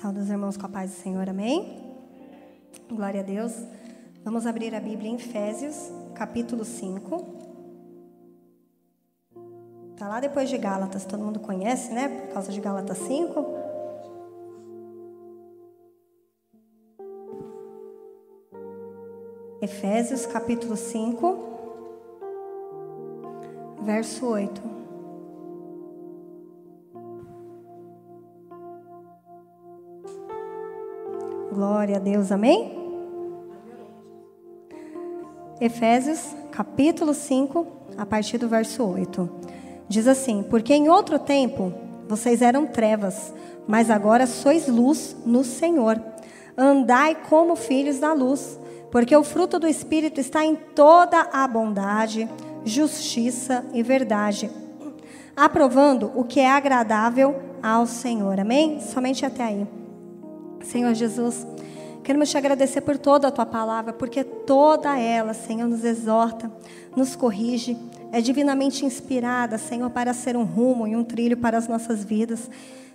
Saúde os irmãos com a paz do Senhor, amém? Glória a Deus. Vamos abrir a Bíblia em Efésios, capítulo 5. Está lá depois de Gálatas, todo mundo conhece, né? Por causa de Gálatas 5. Efésios, capítulo 5, verso 8. Glória a Deus, amém? Efésios, capítulo 5, a partir do verso 8. Diz assim: Porque em outro tempo vocês eram trevas, mas agora sois luz no Senhor. Andai como filhos da luz, porque o fruto do Espírito está em toda a bondade, justiça e verdade, aprovando o que é agradável ao Senhor. Amém? Somente até aí. Senhor Jesus, queremos te agradecer por toda a tua palavra, porque toda ela, Senhor, nos exorta, nos corrige, é divinamente inspirada, Senhor, para ser um rumo e um trilho para as nossas vidas.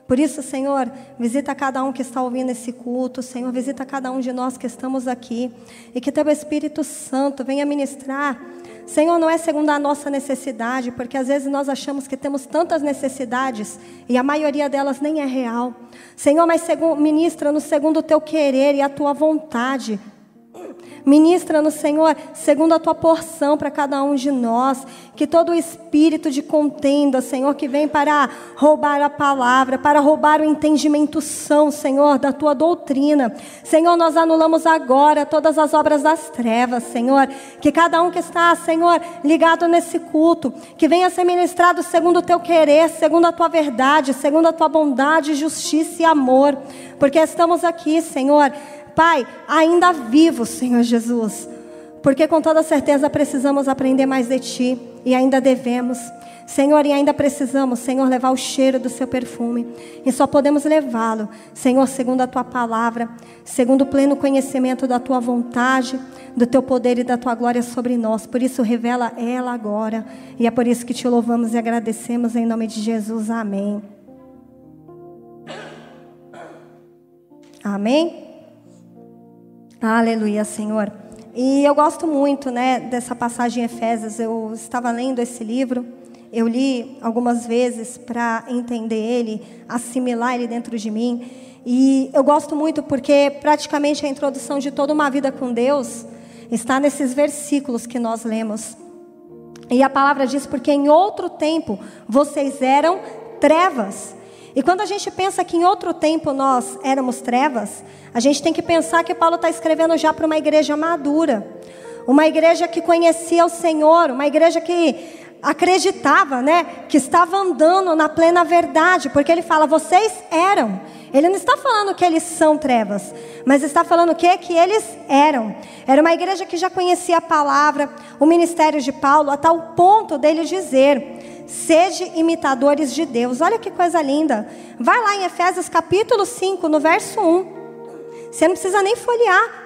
Por isso, Senhor, visita cada um que está ouvindo esse culto, Senhor, visita cada um de nós que estamos aqui, e que teu Espírito Santo venha ministrar Senhor, não é segundo a nossa necessidade, porque às vezes nós achamos que temos tantas necessidades e a maioria delas nem é real. Senhor, mas ministra no segundo o teu querer e a tua vontade. Ministra no Senhor, segundo a tua porção para cada um de nós. Que todo o espírito de contenda, Senhor, que vem para roubar a palavra, para roubar o entendimento são, Senhor, da tua doutrina. Senhor, nós anulamos agora todas as obras das trevas, Senhor. Que cada um que está, Senhor, ligado nesse culto, que venha ser ministrado segundo o teu querer, segundo a tua verdade, segundo a tua bondade, justiça e amor. Porque estamos aqui, Senhor Pai, ainda vivo, Senhor Jesus, porque com toda certeza precisamos aprender mais de Ti e ainda devemos. Senhor, e ainda precisamos, Senhor, levar o cheiro do seu perfume. E só podemos levá-lo, Senhor, segundo a tua palavra, segundo o pleno conhecimento da tua vontade, do teu poder e da tua glória sobre nós. Por isso, revela ela agora. E é por isso que te louvamos e agradecemos em nome de Jesus. Amém. Amém. Aleluia, Senhor. E eu gosto muito, né, dessa passagem em Efésios. Eu estava lendo esse livro, eu li algumas vezes para entender ele, assimilar ele dentro de mim. E eu gosto muito porque praticamente a introdução de toda uma vida com Deus está nesses versículos que nós lemos. E a palavra diz: porque em outro tempo vocês eram trevas e quando a gente pensa que em outro tempo nós éramos trevas, a gente tem que pensar que Paulo está escrevendo já para uma igreja madura, uma igreja que conhecia o Senhor, uma igreja que acreditava, né, que estava andando na plena verdade, porque ele fala: vocês eram. Ele não está falando que eles são trevas, mas está falando o quê? Que eles eram. Era uma igreja que já conhecia a palavra, o ministério de Paulo, a tal ponto dele dizer Sede imitadores de Deus. Olha que coisa linda. Vai lá em Efésios capítulo 5, no verso 1. Você não precisa nem folhear.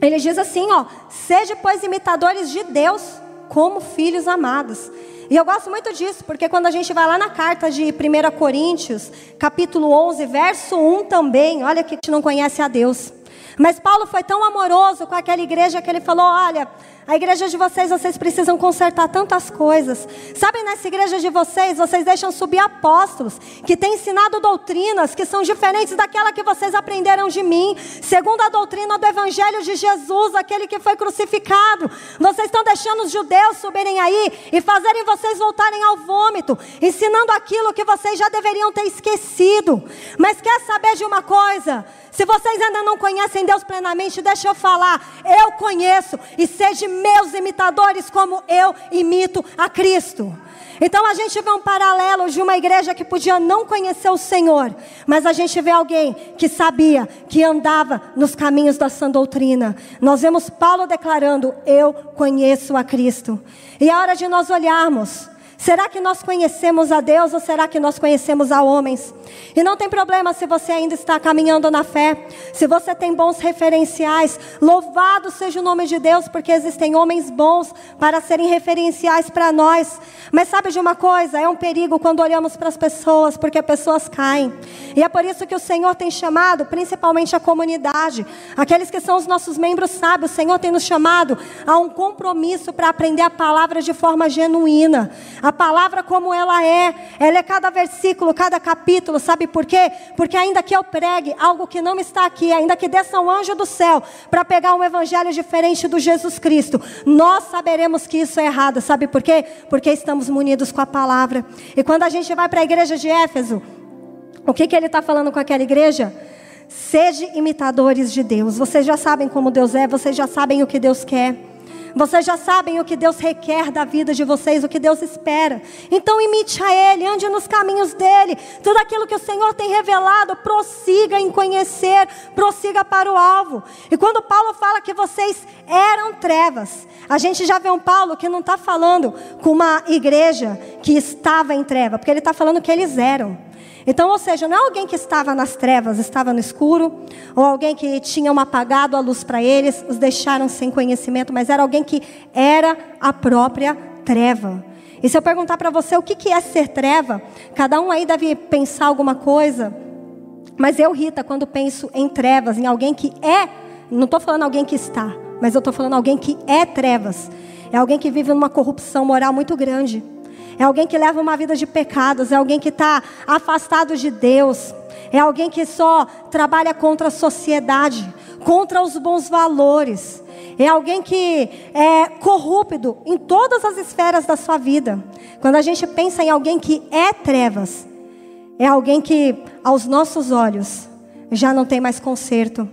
Ele diz assim, ó: "Sede pois imitadores de Deus, como filhos amados". E eu gosto muito disso, porque quando a gente vai lá na carta de 1 Coríntios, capítulo 11, verso 1 também, olha que a gente não conhece a Deus. Mas Paulo foi tão amoroso com aquela igreja que ele falou: Olha, a igreja de vocês, vocês precisam consertar tantas coisas. Sabem, nessa igreja de vocês, vocês deixam subir apóstolos que têm ensinado doutrinas que são diferentes daquela que vocês aprenderam de mim, segundo a doutrina do Evangelho de Jesus, aquele que foi crucificado. Vocês estão deixando os judeus subirem aí e fazerem vocês voltarem ao vômito, ensinando aquilo que vocês já deveriam ter esquecido. Mas quer saber de uma coisa? Se vocês ainda não conhecem Deus plenamente, deixa eu falar. Eu conheço e sejam meus imitadores como eu imito a Cristo. Então a gente vê um paralelo de uma igreja que podia não conhecer o Senhor, mas a gente vê alguém que sabia, que andava nos caminhos da sã doutrina. Nós vemos Paulo declarando: Eu conheço a Cristo. E é hora de nós olharmos Será que nós conhecemos a Deus ou será que nós conhecemos a homens? E não tem problema se você ainda está caminhando na fé, se você tem bons referenciais, louvado seja o nome de Deus, porque existem homens bons para serem referenciais para nós. Mas sabe de uma coisa? É um perigo quando olhamos para as pessoas, porque pessoas caem. E é por isso que o Senhor tem chamado, principalmente a comunidade, aqueles que são os nossos membros sábios, o Senhor tem nos chamado a um compromisso para aprender a palavra de forma genuína. A a palavra como ela é, ela é cada versículo, cada capítulo, sabe por quê? Porque ainda que eu pregue algo que não está aqui, ainda que desça um anjo do céu para pegar um evangelho diferente do Jesus Cristo, nós saberemos que isso é errado, sabe por quê? Porque estamos munidos com a palavra. E quando a gente vai para a igreja de Éfeso, o que, que ele está falando com aquela igreja? Sejam imitadores de Deus. Vocês já sabem como Deus é, vocês já sabem o que Deus quer. Vocês já sabem o que Deus requer da vida de vocês, o que Deus espera. Então imite a Ele, ande nos caminhos dele. Tudo aquilo que o Senhor tem revelado, prossiga em conhecer, prossiga para o alvo. E quando Paulo fala que vocês eram trevas, a gente já vê um Paulo que não está falando com uma igreja que estava em treva, porque ele está falando que eles eram. Então, ou seja, não é alguém que estava nas trevas, estava no escuro, ou alguém que tinham apagado a luz para eles, os deixaram sem conhecimento, mas era alguém que era a própria treva. E se eu perguntar para você o que é ser treva, cada um aí deve pensar alguma coisa. Mas eu, Rita, quando penso em trevas, em alguém que é, não estou falando alguém que está, mas eu estou falando alguém que é trevas. É alguém que vive numa corrupção moral muito grande é alguém que leva uma vida de pecados, é alguém que está afastado de Deus, é alguém que só trabalha contra a sociedade, contra os bons valores, é alguém que é corrupto em todas as esferas da sua vida. Quando a gente pensa em alguém que é trevas, é alguém que, aos nossos olhos, já não tem mais conserto.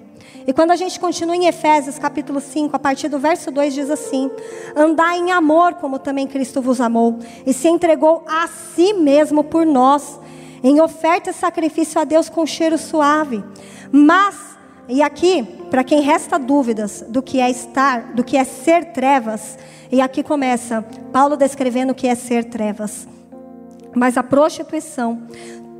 E quando a gente continua em Efésios capítulo 5, a partir do verso 2 diz assim: Andai em amor, como também Cristo vos amou, e se entregou a si mesmo por nós, em oferta e sacrifício a Deus com cheiro suave. Mas, e aqui, para quem resta dúvidas do que é estar, do que é ser trevas, e aqui começa Paulo descrevendo o que é ser trevas. Mas a prostituição,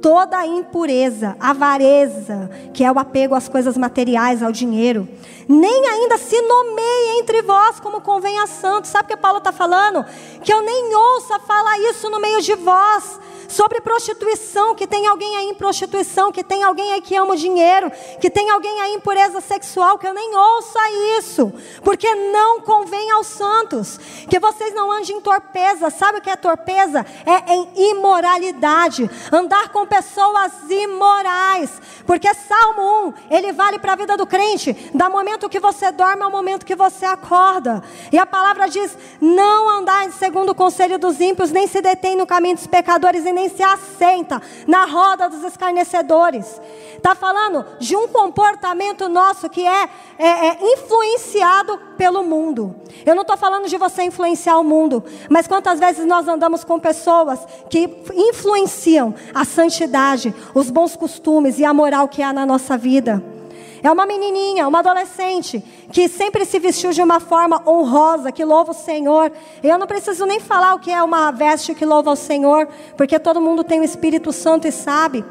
toda a impureza, avareza, que é o apego às coisas materiais, ao dinheiro, nem ainda se nomeie entre vós como convém a santos. Sabe o que Paulo está falando? Que eu nem ouça falar isso no meio de vós sobre prostituição, que tem alguém aí em prostituição, que tem alguém aí que ama o dinheiro, que tem alguém aí em pureza sexual, que eu nem ouça isso, porque não convém aos santos, que vocês não andem em torpeza, sabe o que é torpeza? É em imoralidade, andar com pessoas imorais, porque Salmo 1, ele vale para a vida do crente, da momento que você dorme ao momento que você acorda, e a palavra diz: não andar segundo o conselho dos ímpios, nem se detém no caminho dos pecadores, e nem se assenta na roda dos escarnecedores. Está falando de um comportamento nosso que é, é, é influenciado pelo mundo. Eu não estou falando de você influenciar o mundo, mas quantas vezes nós andamos com pessoas que influenciam a santidade, os bons costumes e a moral que há na nossa vida. É uma menininha, uma adolescente, que sempre se vestiu de uma forma honrosa, que louva o Senhor. Eu não preciso nem falar o que é uma veste que louva o Senhor, porque todo mundo tem o Espírito Santo e sabe.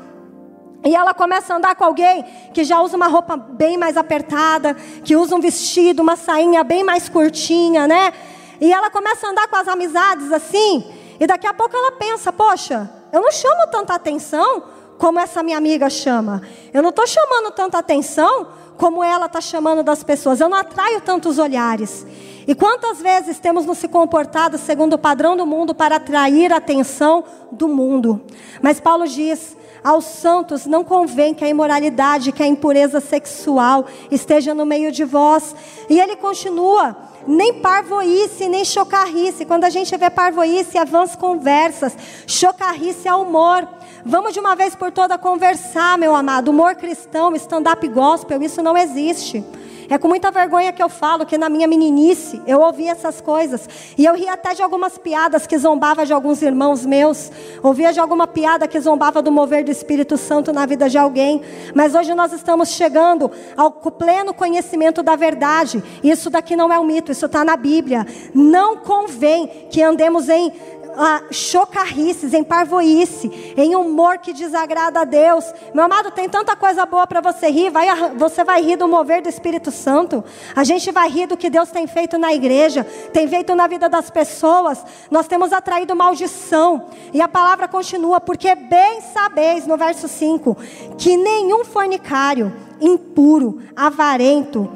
E ela começa a andar com alguém que já usa uma roupa bem mais apertada, que usa um vestido, uma sainha bem mais curtinha, né? E ela começa a andar com as amizades assim, e daqui a pouco ela pensa: poxa, eu não chamo tanta atenção como essa minha amiga chama. Eu não estou chamando tanta atenção como ela está chamando das pessoas. Eu não atraio tantos olhares. E quantas vezes temos nos se comportado segundo o padrão do mundo para atrair a atenção do mundo? Mas Paulo diz: aos santos não convém que a imoralidade, que a impureza sexual esteja no meio de vós. E ele continua: nem parvoíce, nem chocarrice. Quando a gente vê parvoíce, avança conversas. Chocarrice é humor. Vamos de uma vez por toda conversar, meu amado. Humor cristão, stand-up gospel, isso não existe. É com muita vergonha que eu falo que na minha meninice eu ouvi essas coisas. E eu ria até de algumas piadas que zombava de alguns irmãos meus. Ouvia de alguma piada que zombava do mover do Espírito Santo na vida de alguém. Mas hoje nós estamos chegando ao pleno conhecimento da verdade. Isso daqui não é um mito, isso está na Bíblia. Não convém que andemos em ah, chocarrices, em parvoíce, em humor que desagrada a Deus. Meu amado, tem tanta coisa boa para você rir. Vai, você vai rir do mover do Espírito Santo. A gente vai rir do que Deus tem feito na igreja, tem feito na vida das pessoas. Nós temos atraído maldição. E a palavra continua, porque bem sabeis, no verso 5, que nenhum fornicário, impuro, avarento,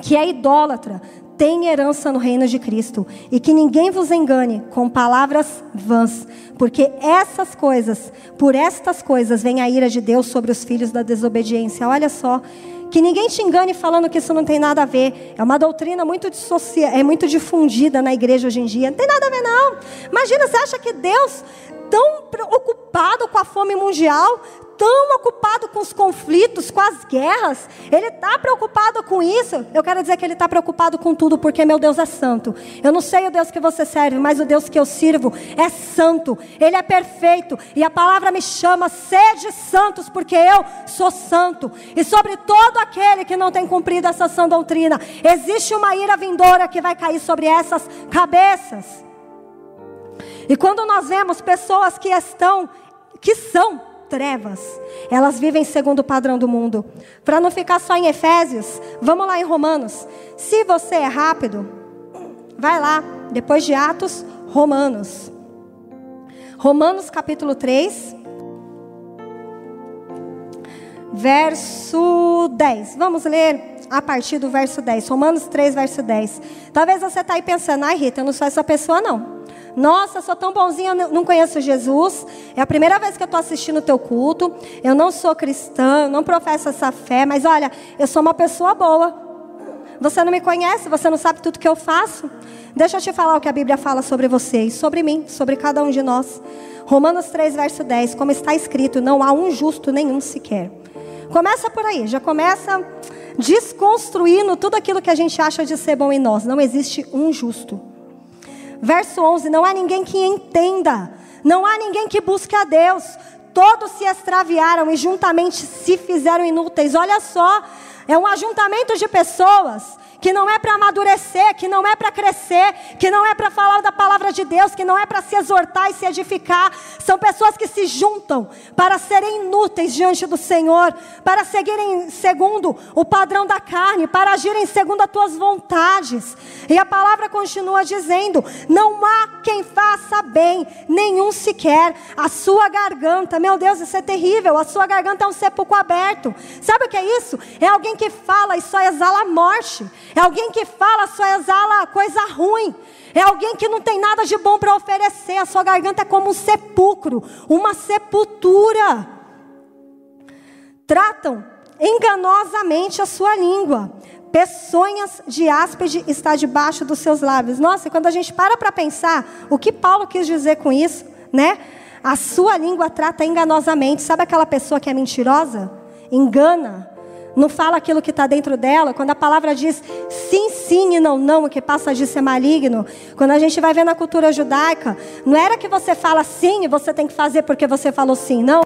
que é idólatra, tem herança no reino de Cristo. E que ninguém vos engane com palavras vãs, porque essas coisas, por estas coisas, vem a ira de Deus sobre os filhos da desobediência. Olha só. Que ninguém te engane falando que isso não tem nada a ver. É uma doutrina muito, dissocia, é muito difundida na igreja hoje em dia. Não tem nada a ver, não. Imagina, você acha que Deus, tão preocupado com a fome mundial, tão ocupado com os conflitos, com as guerras, ele está preocupado com isso. Eu quero dizer que ele está preocupado com tudo, porque meu Deus é santo. Eu não sei o Deus que você serve, mas o Deus que eu sirvo é santo, ele é perfeito, e a palavra me chama, sede santos, porque eu sou santo. E sobre todo aquele que não tem cumprido essa sã doutrina, existe uma ira vindoura que vai cair sobre essas cabeças. E quando nós vemos pessoas que estão, que são trevas. Elas vivem segundo o padrão do mundo. Para não ficar só em Efésios, vamos lá em Romanos. Se você é rápido, vai lá, depois de Atos, Romanos. Romanos capítulo 3, verso 10. Vamos ler a partir do verso 10. Romanos 3, verso 10. Talvez você está aí pensando, ai Rita, eu não sou essa pessoa não. Nossa, sou tão bonzinha, eu não conheço Jesus. É a primeira vez que eu estou assistindo o teu culto. Eu não sou cristã, não professo essa fé, mas olha, eu sou uma pessoa boa. Você não me conhece, você não sabe tudo que eu faço. Deixa eu te falar o que a Bíblia fala sobre você e sobre mim, sobre cada um de nós. Romanos 3, verso 10, como está escrito, não há um justo nenhum sequer. Começa por aí, já começa desconstruindo tudo aquilo que a gente acha de ser bom em nós. Não existe um justo. Verso 11: Não há ninguém que entenda, não há ninguém que busque a Deus. Todos se extraviaram e juntamente se fizeram inúteis. Olha só, é um ajuntamento de pessoas que não é para amadurecer, que não é para crescer, que não é para falar da palavra de Deus, que não é para se exortar e se edificar. São pessoas que se juntam para serem inúteis diante do Senhor, para seguirem segundo o padrão da carne, para agirem segundo as tuas vontades. E a palavra continua dizendo: não há quem faça bem, nenhum sequer. A sua garganta, meu Deus, isso é terrível. A sua garganta é um sepulcro aberto. Sabe o que é isso? É alguém que fala e só exala morte. É alguém que fala, só exala coisa ruim. É alguém que não tem nada de bom para oferecer. A sua garganta é como um sepulcro, uma sepultura. Tratam enganosamente a sua língua. Peçonhas de áspide está debaixo dos seus lábios. Nossa, quando a gente para para pensar o que Paulo quis dizer com isso, né? A sua língua trata enganosamente. Sabe aquela pessoa que é mentirosa? Engana não fala aquilo que está dentro dela. Quando a palavra diz sim, sim e não, não, o que passa disso é maligno. Quando a gente vai ver na cultura judaica, não era que você fala sim e você tem que fazer porque você falou sim, não.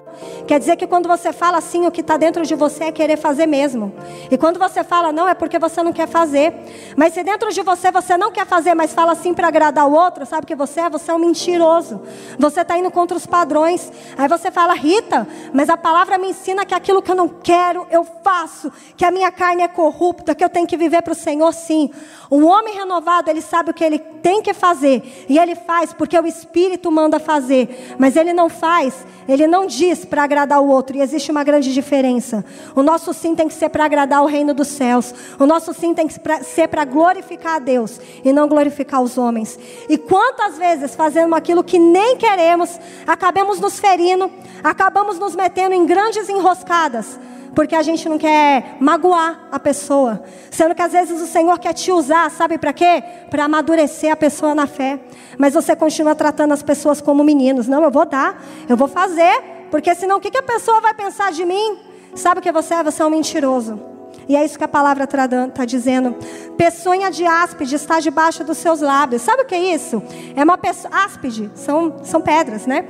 Quer dizer que quando você fala sim, o que está dentro de você é querer fazer mesmo. E quando você fala não, é porque você não quer fazer. Mas se dentro de você você não quer fazer, mas fala sim para agradar o outro, sabe o que você é? Você é um mentiroso. Você está indo contra os padrões. Aí você fala, Rita, mas a palavra me ensina que aquilo que eu não quero, eu faço faço, que a minha carne é corrupta, que eu tenho que viver para o Senhor, sim. Um homem renovado, ele sabe o que ele tem que fazer, e ele faz porque o Espírito manda fazer, mas ele não faz, ele não diz para agradar o outro, e existe uma grande diferença. O nosso sim tem que ser para agradar o reino dos céus, o nosso sim tem que ser para glorificar a Deus e não glorificar os homens. E quantas vezes fazendo aquilo que nem queremos, acabamos nos ferindo, acabamos nos metendo em grandes enroscadas porque a gente não quer magoar a pessoa, sendo que às vezes o Senhor quer te usar, sabe para quê? Para amadurecer a pessoa na fé. Mas você continua tratando as pessoas como meninos. Não, eu vou dar, eu vou fazer, porque senão o que, que a pessoa vai pensar de mim? Sabe o que você é? Você é um mentiroso. E é isso que a palavra está dizendo. Peçonha de áspide está debaixo dos seus lábios. Sabe o que é isso? É uma pessoa. Áspide são, são pedras, né?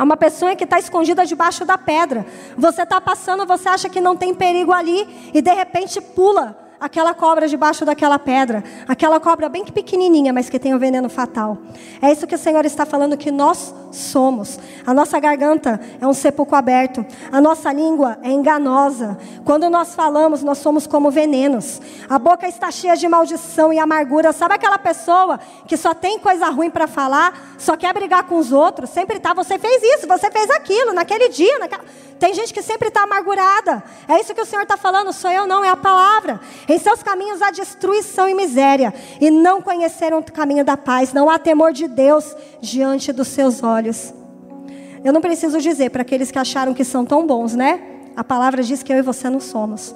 Há uma pessoa que está escondida debaixo da pedra. Você está passando, você acha que não tem perigo ali, e de repente pula aquela cobra debaixo daquela pedra, aquela cobra bem pequenininha, mas que tem um veneno fatal. É isso que o Senhor está falando que nós somos. A nossa garganta é um sepulcro aberto, a nossa língua é enganosa. Quando nós falamos, nós somos como venenos. A boca está cheia de maldição e amargura. Sabe aquela pessoa que só tem coisa ruim para falar, só quer brigar com os outros, sempre está, você fez isso, você fez aquilo, naquele dia, naquela... Tem gente que sempre está amargurada. É isso que o Senhor está falando, sou eu não, é a palavra. Em seus caminhos há destruição e miséria, e não conheceram o caminho da paz. Não há temor de Deus diante dos seus olhos. Eu não preciso dizer para aqueles que acharam que são tão bons, né? A palavra diz que eu e você não somos.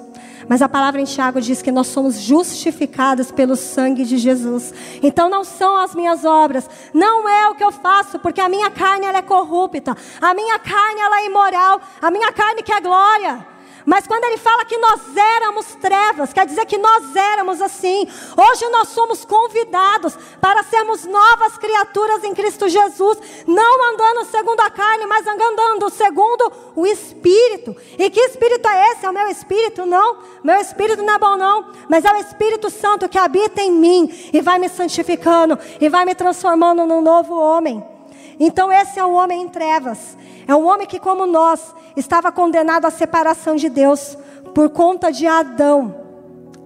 Mas a palavra em Tiago diz que nós somos justificados pelo sangue de Jesus. Então não são as minhas obras, não é o que eu faço, porque a minha carne ela é corrupta, a minha carne ela é imoral, a minha carne quer glória. Mas quando ele fala que nós éramos trevas, quer dizer que nós éramos assim. Hoje nós somos convidados para sermos novas criaturas em Cristo Jesus, não andando segundo a carne, mas andando segundo o Espírito. E que Espírito é esse? É o meu Espírito? Não, meu Espírito não é bom não, mas é o Espírito Santo que habita em mim e vai me santificando e vai me transformando num novo homem. Então esse é o homem em trevas. É um homem que, como nós, estava condenado à separação de Deus por conta de Adão,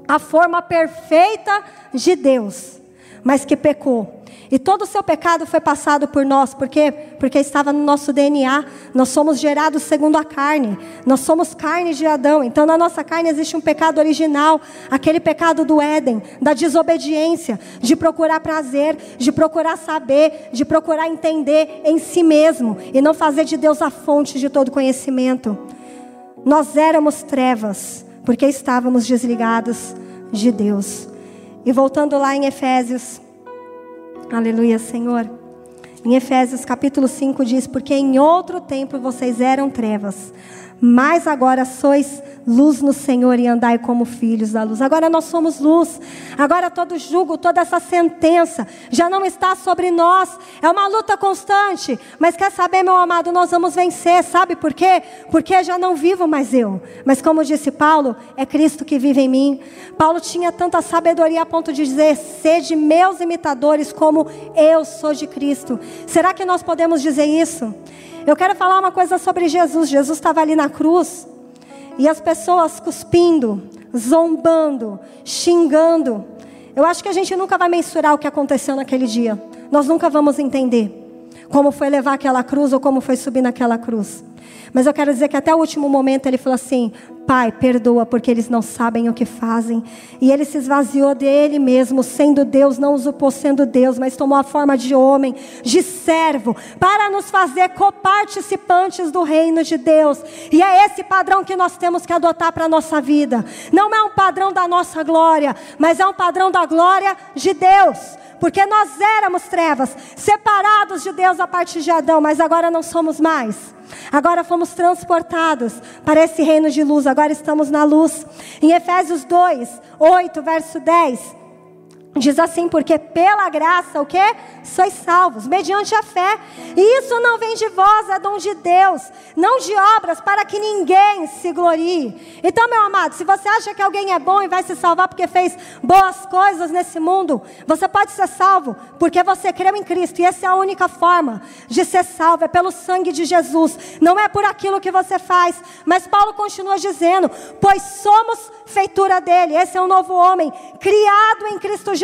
a forma perfeita de Deus, mas que pecou. E todo o seu pecado foi passado por nós, por quê? Porque estava no nosso DNA. Nós somos gerados segundo a carne. Nós somos carne de Adão. Então na nossa carne existe um pecado original, aquele pecado do Éden, da desobediência, de procurar prazer, de procurar saber, de procurar entender em si mesmo e não fazer de Deus a fonte de todo conhecimento. Nós éramos trevas, porque estávamos desligados de Deus. E voltando lá em Efésios Aleluia, Senhor. Em Efésios capítulo 5 diz: Porque em outro tempo vocês eram trevas, mas agora sois luz no Senhor e andai como filhos da luz. Agora nós somos luz. Agora todo julgo, toda essa sentença já não está sobre nós. É uma luta constante. Mas quer saber, meu amado, nós vamos vencer. Sabe por quê? Porque já não vivo mais eu. Mas como disse Paulo, é Cristo que vive em mim. Paulo tinha tanta sabedoria a ponto de dizer: "Sede meus imitadores como eu sou de Cristo". Será que nós podemos dizer isso? Eu quero falar uma coisa sobre Jesus. Jesus estava ali na cruz e as pessoas cuspindo, zombando, xingando. Eu acho que a gente nunca vai mensurar o que aconteceu naquele dia. Nós nunca vamos entender como foi levar aquela cruz ou como foi subir naquela cruz. Mas eu quero dizer que até o último momento ele falou assim: Pai, perdoa porque eles não sabem o que fazem. E ele se esvaziou dele mesmo, sendo Deus, não usurpou sendo Deus, mas tomou a forma de homem, de servo, para nos fazer coparticipantes do reino de Deus. E é esse padrão que nós temos que adotar para a nossa vida. Não é um padrão da nossa glória, mas é um padrão da glória de Deus porque nós éramos trevas, separados de Deus a partir de Adão, mas agora não somos mais. Agora fomos transportados para esse reino de luz, agora estamos na luz. Em Efésios 2, 8, verso 10, Diz assim, porque pela graça, o que? Sois salvos, mediante a fé. E isso não vem de vós, é dom de Deus, não de obras, para que ninguém se glorie. Então, meu amado, se você acha que alguém é bom e vai se salvar porque fez boas coisas nesse mundo, você pode ser salvo porque você creu em Cristo. E essa é a única forma de ser salvo, é pelo sangue de Jesus. Não é por aquilo que você faz. Mas Paulo continua dizendo: pois somos feitura dele. Esse é um novo homem, criado em Cristo Jesus.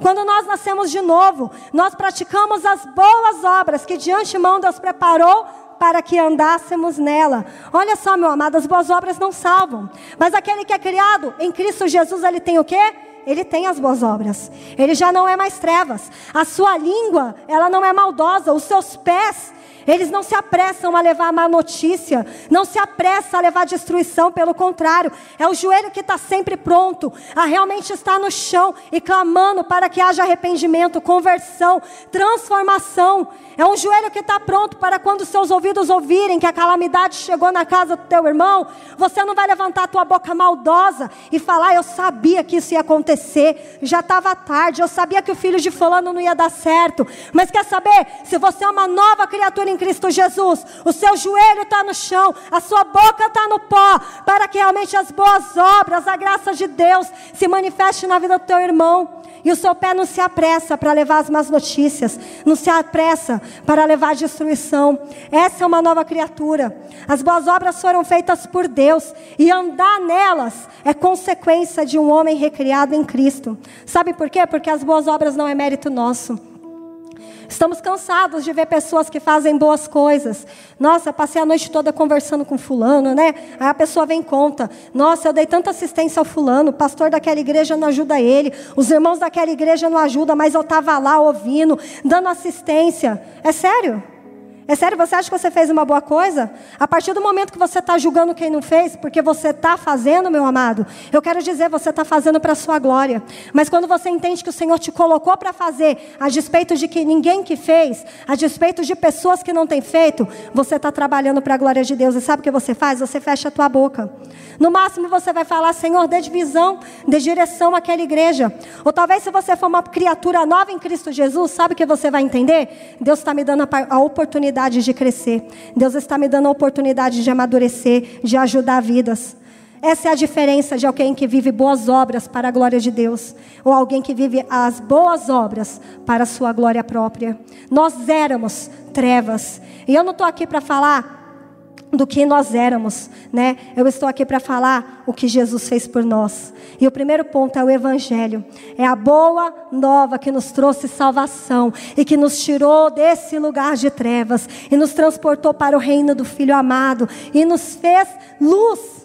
Quando nós nascemos de novo, nós praticamos as boas obras que de antemão Deus preparou para que andássemos nela. Olha só, meu amado, as boas obras não salvam. Mas aquele que é criado em Cristo Jesus, ele tem o quê? Ele tem as boas obras. Ele já não é mais trevas. A sua língua, ela não é maldosa. Os seus pés, eles não se apressam a levar a má notícia, não se apressa a levar a destruição, pelo contrário, é o joelho que está sempre pronto a realmente estar no chão e clamando para que haja arrependimento, conversão, transformação. É um joelho que está pronto para quando seus ouvidos ouvirem que a calamidade chegou na casa do teu irmão, você não vai levantar a tua boca maldosa e falar: Eu sabia que isso ia acontecer, já estava tarde, eu sabia que o filho de Fulano não ia dar certo. Mas quer saber? Se você é uma nova criatura em Cristo Jesus, o seu joelho está no chão, a sua boca está no pó, para que realmente as boas obras, a graça de Deus se manifeste na vida do teu irmão. E o seu pé não se apressa para levar as más notícias, não se apressa para levar a destruição. Essa é uma nova criatura. As boas obras foram feitas por Deus e andar nelas é consequência de um homem recriado em Cristo. Sabe por quê? Porque as boas obras não é mérito nosso. Estamos cansados de ver pessoas que fazem boas coisas. Nossa, passei a noite toda conversando com fulano, né? Aí a pessoa vem e conta. Nossa, eu dei tanta assistência ao fulano, o pastor daquela igreja não ajuda ele, os irmãos daquela igreja não ajudam, mas eu estava lá ouvindo, dando assistência. É sério? É sério, você acha que você fez uma boa coisa? A partir do momento que você está julgando quem não fez, porque você está fazendo, meu amado, eu quero dizer, você está fazendo para a sua glória. Mas quando você entende que o Senhor te colocou para fazer, a despeito de que ninguém que fez, a despeito de pessoas que não têm feito, você está trabalhando para a glória de Deus. E sabe o que você faz? Você fecha a tua boca. No máximo você vai falar, Senhor, dê visão, dê direção àquela igreja. Ou talvez se você for uma criatura nova em Cristo Jesus, sabe o que você vai entender? Deus está me dando a oportunidade oportunidade de crescer. Deus está me dando a oportunidade de amadurecer, de ajudar vidas. Essa é a diferença de alguém que vive boas obras para a glória de Deus, ou alguém que vive as boas obras para a sua glória própria. Nós éramos trevas, e eu não estou aqui para falar do que nós éramos, né? Eu estou aqui para falar o que Jesus fez por nós. E o primeiro ponto é o evangelho. É a boa nova que nos trouxe salvação e que nos tirou desse lugar de trevas e nos transportou para o reino do filho amado e nos fez luz.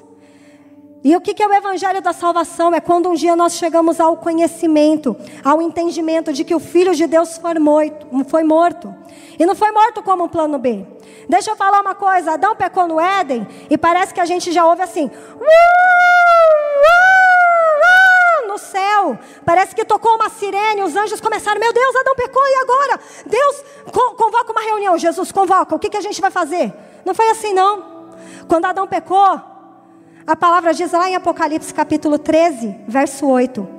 E o que é o evangelho da salvação? É quando um dia nós chegamos ao conhecimento, ao entendimento de que o Filho de Deus foi morto. E não foi morto como um plano B. Deixa eu falar uma coisa: Adão pecou no Éden e parece que a gente já ouve assim. No céu, parece que tocou uma sirene, os anjos começaram, meu Deus, Adão pecou, e agora? Deus, convoca uma reunião, Jesus convoca, o que, que a gente vai fazer? Não foi assim, não. Quando Adão pecou, a palavra diz lá em Apocalipse capítulo 13, verso 8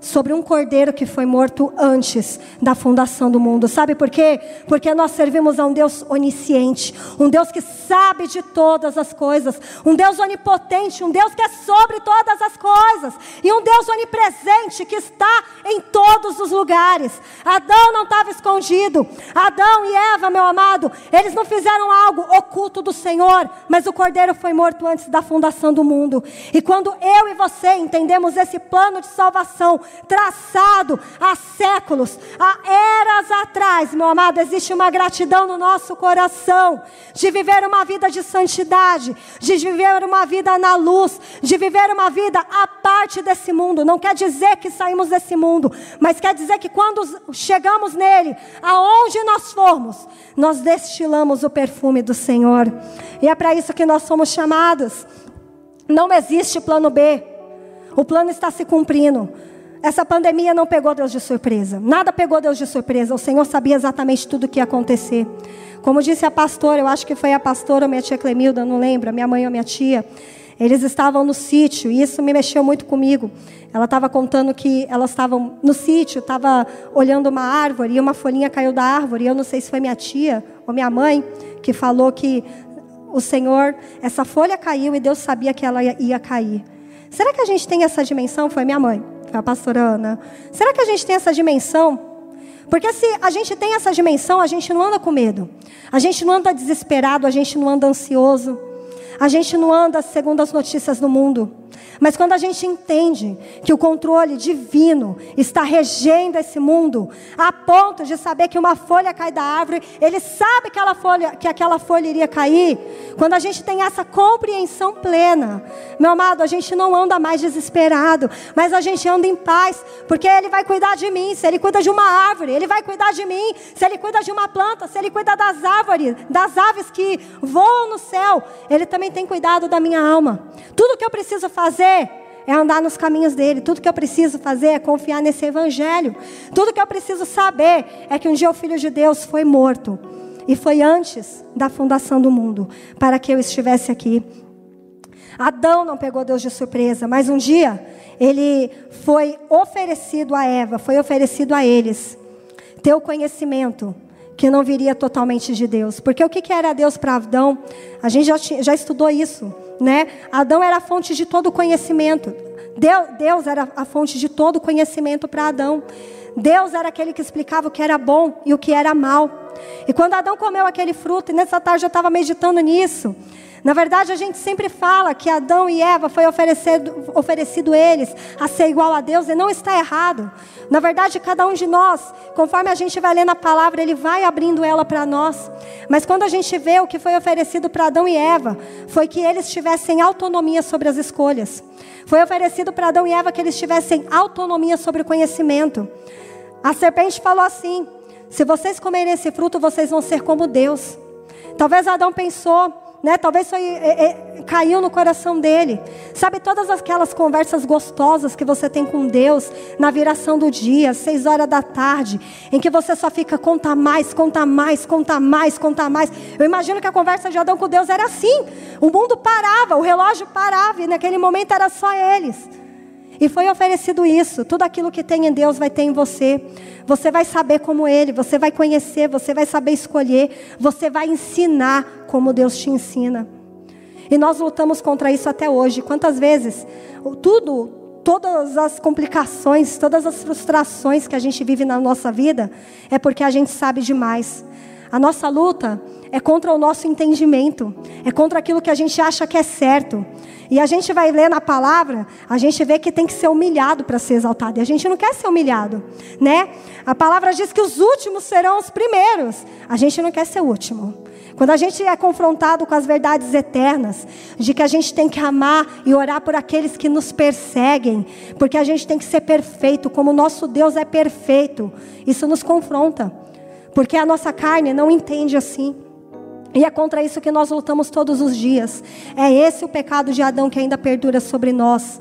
sobre um cordeiro que foi morto antes da fundação do mundo. Sabe por quê? Porque nós servimos a um Deus onisciente, um Deus que sabe de todas as coisas, um Deus onipotente, um Deus que é sobre todas as coisas, e um Deus onipresente que está em todos os lugares. Adão não estava escondido. Adão e Eva, meu amado, eles não fizeram algo oculto do Senhor, mas o cordeiro foi morto antes da fundação do mundo. E quando eu e você entendemos esse plano de salvação, traçado há séculos, há eras atrás, meu amado, existe uma gratidão no nosso coração de viver uma vida de santidade, de viver uma vida na luz, de viver uma vida à parte desse mundo. Não quer dizer que saímos desse mundo, mas quer dizer que quando chegamos nele, aonde nós formos, nós destilamos o perfume do Senhor. E é para isso que nós somos chamados. Não existe plano B. O plano está se cumprindo. Essa pandemia não pegou Deus de surpresa. Nada pegou Deus de surpresa. O Senhor sabia exatamente tudo o que ia acontecer. Como disse a pastora, eu acho que foi a pastora ou minha tia Clemilda, não lembro, minha mãe ou minha tia. Eles estavam no sítio e isso me mexeu muito comigo. Ela estava contando que elas estavam no sítio, estava olhando uma árvore e uma folhinha caiu da árvore. Eu não sei se foi minha tia ou minha mãe que falou que o Senhor, essa folha caiu e Deus sabia que ela ia cair. Será que a gente tem essa dimensão? Foi minha mãe a pastora Ana. Será que a gente tem essa dimensão? Porque se a gente tem essa dimensão, a gente não anda com medo. A gente não anda desesperado, a gente não anda ansioso. A gente não anda segundo as notícias do mundo. Mas quando a gente entende que o controle divino está regendo esse mundo, a ponto de saber que uma folha cai da árvore, ele sabe que aquela folha, que aquela folha iria cair. Quando a gente tem essa compreensão plena, meu amado, a gente não anda mais desesperado, mas a gente anda em paz, porque ele vai cuidar de mim. Se ele cuida de uma árvore, ele vai cuidar de mim. Se ele cuida de uma planta, se ele cuida das árvores, das aves que voam no céu, ele também tem cuidado da minha alma. Tudo que eu preciso fazer é andar nos caminhos dele. Tudo que eu preciso fazer é confiar nesse evangelho. Tudo que eu preciso saber é que um dia o filho de Deus foi morto. E foi antes da fundação do mundo, para que eu estivesse aqui. Adão não pegou Deus de surpresa, mas um dia ele foi oferecido a Eva, foi oferecido a eles ter o conhecimento que não viria totalmente de Deus. Porque o que, era Deus para Adão? A gente já, já estudou isso, né? Adão era a fonte de todo conhecimento. Deus, Deus era a fonte de todo conhecimento para Adão. Deus era aquele que explicava o que era bom e o que era mal. E quando Adão comeu aquele fruto, e nessa tarde eu estava meditando nisso, na verdade, a gente sempre fala que Adão e Eva foi oferecido, oferecido eles a ser igual a Deus e não está errado. Na verdade, cada um de nós, conforme a gente vai lendo a palavra, ele vai abrindo ela para nós. Mas quando a gente vê o que foi oferecido para Adão e Eva, foi que eles tivessem autonomia sobre as escolhas. Foi oferecido para Adão e Eva que eles tivessem autonomia sobre o conhecimento. A serpente falou assim: se vocês comerem esse fruto, vocês vão ser como Deus. Talvez Adão pensou né? Talvez foi, é, é, caiu no coração dele. Sabe todas aquelas conversas gostosas que você tem com Deus na viração do dia, seis horas da tarde, em que você só fica conta mais, conta mais, conta mais, conta mais. Eu imagino que a conversa de Adão com Deus era assim. O mundo parava, o relógio parava e naquele momento era só eles. E foi oferecido isso. Tudo aquilo que tem em Deus vai ter em você. Você vai saber como Ele, você vai conhecer, você vai saber escolher, você vai ensinar como Deus te ensina. E nós lutamos contra isso até hoje. Quantas vezes? Tudo, todas as complicações, todas as frustrações que a gente vive na nossa vida é porque a gente sabe demais. A nossa luta é contra o nosso entendimento, é contra aquilo que a gente acha que é certo. E a gente vai ler na palavra, a gente vê que tem que ser humilhado para ser exaltado. E a gente não quer ser humilhado, né? A palavra diz que os últimos serão os primeiros. A gente não quer ser o último. Quando a gente é confrontado com as verdades eternas, de que a gente tem que amar e orar por aqueles que nos perseguem, porque a gente tem que ser perfeito, como o nosso Deus é perfeito, isso nos confronta, porque a nossa carne não entende assim. E é contra isso que nós lutamos todos os dias. É esse o pecado de Adão que ainda perdura sobre nós.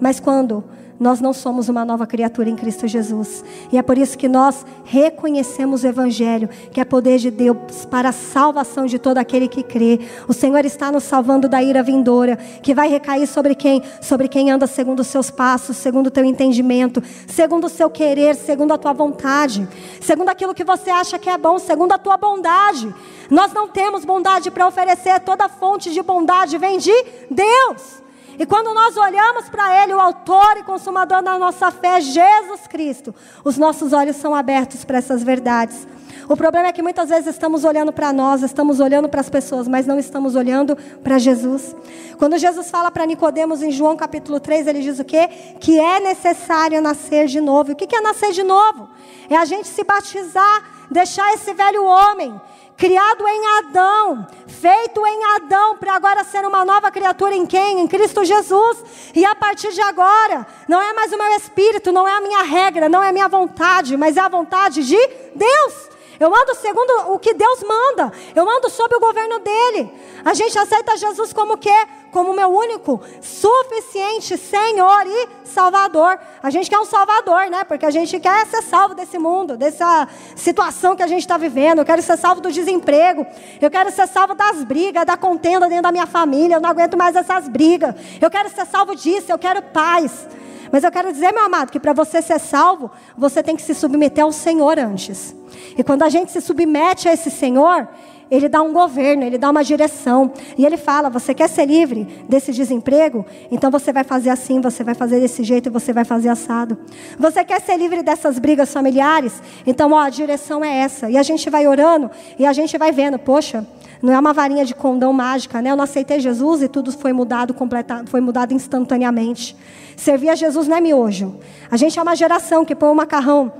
Mas quando nós não somos uma nova criatura em Cristo Jesus. E é por isso que nós reconhecemos o Evangelho, que é poder de Deus para a salvação de todo aquele que crê. O Senhor está nos salvando da ira vindoura, que vai recair sobre quem? Sobre quem anda segundo os seus passos, segundo o teu entendimento, segundo o seu querer, segundo a tua vontade, segundo aquilo que você acha que é bom, segundo a tua bondade. Nós não temos bondade para oferecer, toda fonte de bondade vem de Deus. E quando nós olhamos para Ele, o autor e consumador da nossa fé, Jesus Cristo, os nossos olhos são abertos para essas verdades. O problema é que muitas vezes estamos olhando para nós, estamos olhando para as pessoas, mas não estamos olhando para Jesus. Quando Jesus fala para Nicodemos em João capítulo 3, ele diz o quê? Que é necessário nascer de novo. E o que é nascer de novo? É a gente se batizar, deixar esse velho homem criado em Adão, feito em Adão, para agora ser uma nova criatura em quem? Em Cristo Jesus. E a partir de agora, não é mais o meu espírito, não é a minha regra, não é a minha vontade, mas é a vontade de Deus. Eu ando segundo o que Deus manda. Eu ando sob o governo dele. A gente aceita Jesus como que? Como meu único, suficiente Senhor e Salvador. A gente quer um Salvador, né? Porque a gente quer ser salvo desse mundo, dessa situação que a gente está vivendo. Eu quero ser salvo do desemprego. Eu quero ser salvo das brigas, da contenda dentro da minha família. Eu não aguento mais essas brigas. Eu quero ser salvo disso. Eu quero paz. Mas eu quero dizer, meu amado, que para você ser salvo, você tem que se submeter ao Senhor antes. E quando a gente se submete a esse Senhor, ele dá um governo, ele dá uma direção. E ele fala: você quer ser livre desse desemprego? Então você vai fazer assim, você vai fazer desse jeito você vai fazer assado. Você quer ser livre dessas brigas familiares? Então, ó, a direção é essa. E a gente vai orando e a gente vai vendo: poxa, não é uma varinha de condão mágica, né? Eu não aceitei Jesus e tudo foi mudado, completa, foi mudado instantaneamente. Servir a Jesus não é miojo. A gente é uma geração que põe o um macarrão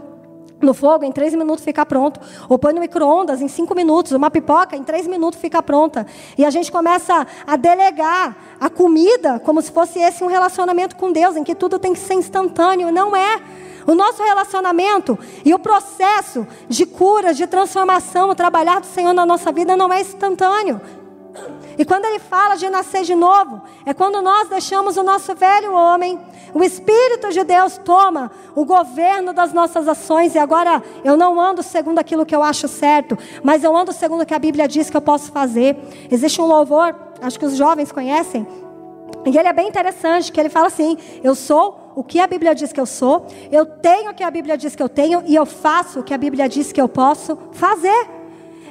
no fogo, em três minutos fica pronto. Ou põe no micro-ondas em cinco minutos. Uma pipoca, em três minutos fica pronta. E a gente começa a delegar a comida como se fosse esse um relacionamento com Deus, em que tudo tem que ser instantâneo. Não é. O nosso relacionamento e o processo de cura, de transformação, o trabalhar do Senhor na nossa vida não é instantâneo. E quando ele fala de nascer de novo, é quando nós deixamos o nosso velho homem, o Espírito de Deus toma o governo das nossas ações, e agora eu não ando segundo aquilo que eu acho certo, mas eu ando segundo o que a Bíblia diz que eu posso fazer. Existe um louvor, acho que os jovens conhecem, e ele é bem interessante, que ele fala assim: Eu sou o que a Bíblia diz que eu sou, eu tenho o que a Bíblia diz que eu tenho, e eu faço o que a Bíblia diz que eu posso fazer.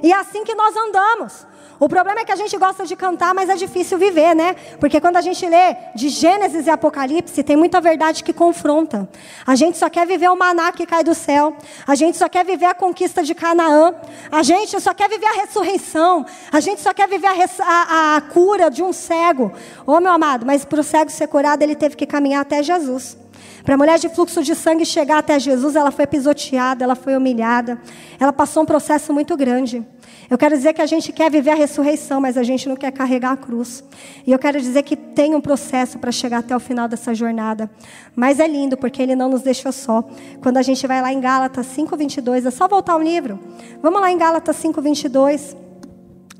E é assim que nós andamos. O problema é que a gente gosta de cantar, mas é difícil viver, né? Porque quando a gente lê de Gênesis e Apocalipse, tem muita verdade que confronta. A gente só quer viver o maná que cai do céu. A gente só quer viver a conquista de Canaã. A gente só quer viver a ressurreição. A gente só quer viver a, a, a cura de um cego. Ô, oh, meu amado, mas para o cego ser curado, ele teve que caminhar até Jesus. Para a mulher de fluxo de sangue chegar até Jesus, ela foi pisoteada, ela foi humilhada. Ela passou um processo muito grande. Eu quero dizer que a gente quer viver a ressurreição, mas a gente não quer carregar a cruz. E eu quero dizer que tem um processo para chegar até o final dessa jornada. Mas é lindo, porque ele não nos deixou só. Quando a gente vai lá em Gálatas 5:22, é só voltar o livro. Vamos lá em Gálatas 5:22.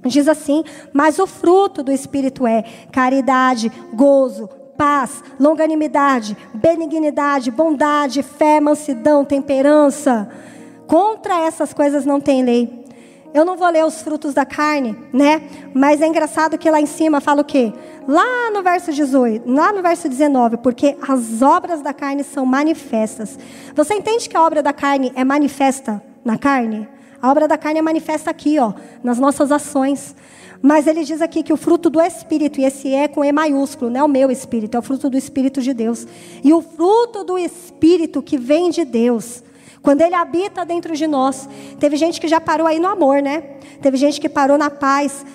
Diz assim: "Mas o fruto do espírito é caridade, gozo, paz, longanimidade, benignidade, bondade, fé, mansidão, temperança. Contra essas coisas não tem lei. Eu não vou ler os frutos da carne, né? Mas é engraçado que lá em cima fala o quê? Lá no verso 18, lá no verso 19, porque as obras da carne são manifestas. Você entende que a obra da carne é manifesta na carne? A obra da carne é manifesta aqui, ó, nas nossas ações. Mas ele diz aqui que o fruto do Espírito, e esse é com E maiúsculo, não é o meu Espírito, é o fruto do Espírito de Deus. E o fruto do Espírito que vem de Deus quando Ele habita dentro de nós. Teve gente que já parou aí no amor, né? Teve gente que parou na paz.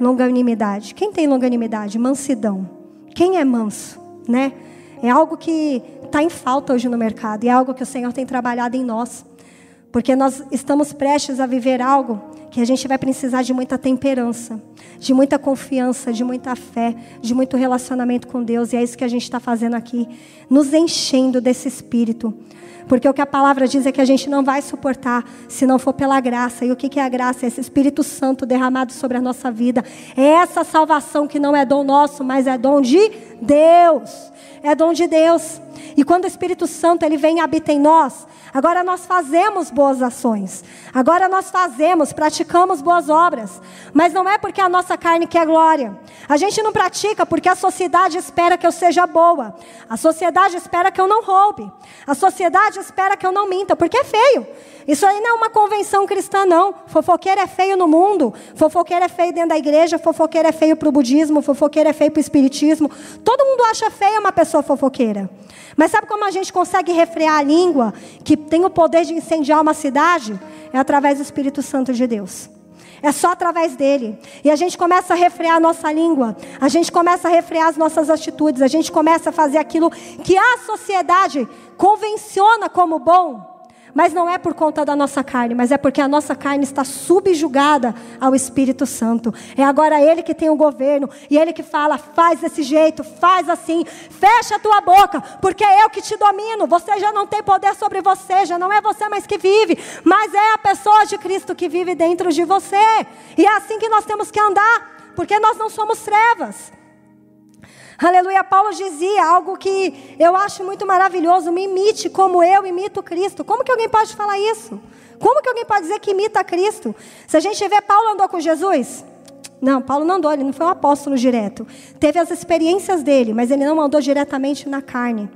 Longanimidade. Quem tem longanimidade? Mansidão. Quem é manso, né? É algo que está em falta hoje no mercado e é algo que o Senhor tem trabalhado em nós. Porque nós estamos prestes a viver algo que a gente vai precisar de muita temperança, de muita confiança, de muita fé, de muito relacionamento com Deus. E é isso que a gente está fazendo aqui, nos enchendo desse espírito. Porque o que a palavra diz é que a gente não vai suportar se não for pela graça. E o que é a graça? É esse Espírito Santo derramado sobre a nossa vida. É essa salvação que não é dom nosso, mas é dom de Deus. É dom de Deus. E quando o Espírito Santo ele vem e habita em nós, agora nós fazemos boas ações. Agora nós fazemos, praticamos boas obras. Mas não é porque a nossa carne quer glória. A gente não pratica porque a sociedade espera que eu seja boa. A sociedade espera que eu não roube. A sociedade espera que eu não minta, porque é feio. Isso aí não é uma convenção cristã, não. Fofoqueiro é feio no mundo. Fofoqueiro é feio dentro da igreja. Fofoqueiro é feio para o budismo. Fofoqueiro é feio para o espiritismo. Todo mundo acha feia uma pessoa fofoqueira. Mas sabe como a gente consegue refrear a língua, que tem o poder de incendiar uma cidade? É através do Espírito Santo de Deus. É só através dele. E a gente começa a refrear a nossa língua. A gente começa a refrear as nossas atitudes. A gente começa a fazer aquilo que a sociedade convenciona como bom. Mas não é por conta da nossa carne, mas é porque a nossa carne está subjugada ao Espírito Santo. É agora Ele que tem o governo e Ele que fala: faz desse jeito, faz assim, fecha a tua boca, porque é eu que te domino. Você já não tem poder sobre você, já não é você mais que vive, mas é a pessoa de Cristo que vive dentro de você. E é assim que nós temos que andar, porque nós não somos trevas. Aleluia. Paulo dizia algo que eu acho muito maravilhoso: me imite como eu imito Cristo. Como que alguém pode falar isso? Como que alguém pode dizer que imita Cristo? Se a gente vê, Paulo andou com Jesus? Não, Paulo não andou, ele não foi um apóstolo direto. Teve as experiências dele, mas ele não andou diretamente na carne.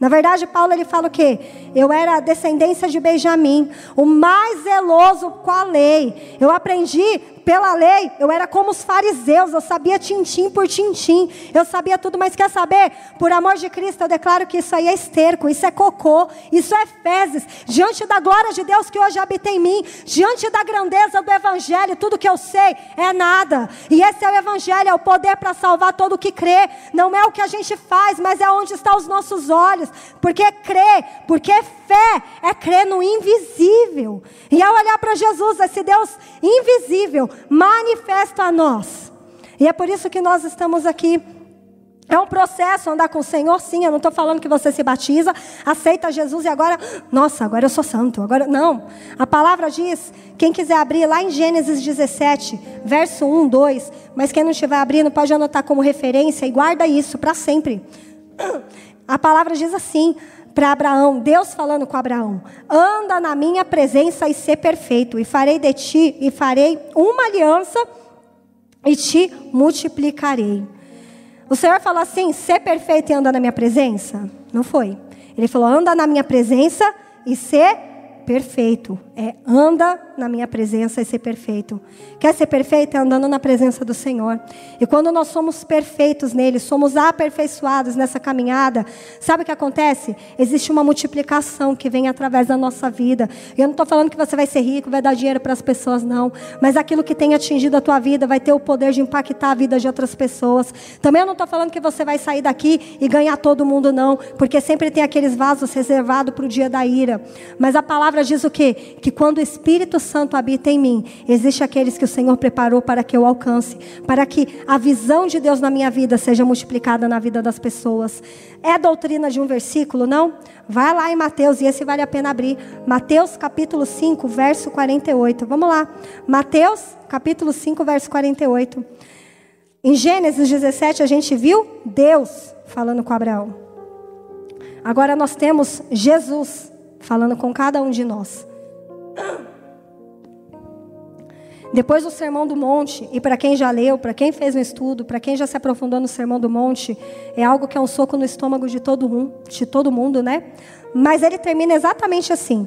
Na verdade, Paulo ele fala o quê? Eu era descendência de Benjamim, o mais zeloso com a lei. Eu aprendi pela lei, eu era como os fariseus, eu sabia tintim por tintim, eu sabia tudo, mas quer saber? Por amor de Cristo, eu declaro que isso aí é esterco, isso é cocô, isso é fezes, diante da glória de Deus que hoje habita em mim, diante da grandeza do Evangelho, tudo que eu sei é nada, e esse é o Evangelho, é o poder para salvar todo que crê, não é o que a gente faz, mas é onde estão os nossos olhos, porque crê, porque fé é crer no invisível, e ao olhar para Jesus, esse Deus invisível, manifesta a nós. E é por isso que nós estamos aqui. É um processo andar com o Senhor, sim. Eu não estou falando que você se batiza, aceita Jesus e agora, nossa, agora eu sou santo. Agora, não. A palavra diz, quem quiser abrir lá em Gênesis 17, verso 1, 2. Mas quem não estiver abrindo, pode anotar como referência e guarda isso para sempre. A palavra diz assim: para Abraão, Deus falando com Abraão: anda na minha presença e ser perfeito, e farei de ti, e farei uma aliança e te multiplicarei. O Senhor falou assim: ser perfeito e andar na minha presença? Não foi. Ele falou: anda na minha presença e ser perfeito. É anda na minha presença e ser perfeito. Quer ser perfeito? É andando na presença do Senhor. E quando nós somos perfeitos nele, somos aperfeiçoados nessa caminhada, sabe o que acontece? Existe uma multiplicação que vem através da nossa vida. Eu não estou falando que você vai ser rico, vai dar dinheiro para as pessoas, não. Mas aquilo que tem atingido a tua vida vai ter o poder de impactar a vida de outras pessoas. Também eu não estou falando que você vai sair daqui e ganhar todo mundo, não. Porque sempre tem aqueles vasos reservados para o dia da ira. Mas a palavra diz o quê? Que quando o Espírito Santo habita em mim, existe aqueles que o Senhor preparou para que eu alcance, para que a visão de Deus na minha vida seja multiplicada na vida das pessoas. É doutrina de um versículo, não? Vai lá em Mateus, e esse vale a pena abrir. Mateus capítulo 5, verso 48. Vamos lá. Mateus capítulo 5, verso 48. Em Gênesis 17 a gente viu Deus falando com Abraão. Agora nós temos Jesus falando com cada um de nós. Depois do Sermão do Monte, e para quem já leu, para quem fez um estudo, para quem já se aprofundou no Sermão do Monte, é algo que é um soco no estômago de todo, um, de todo mundo, né? Mas ele termina exatamente assim.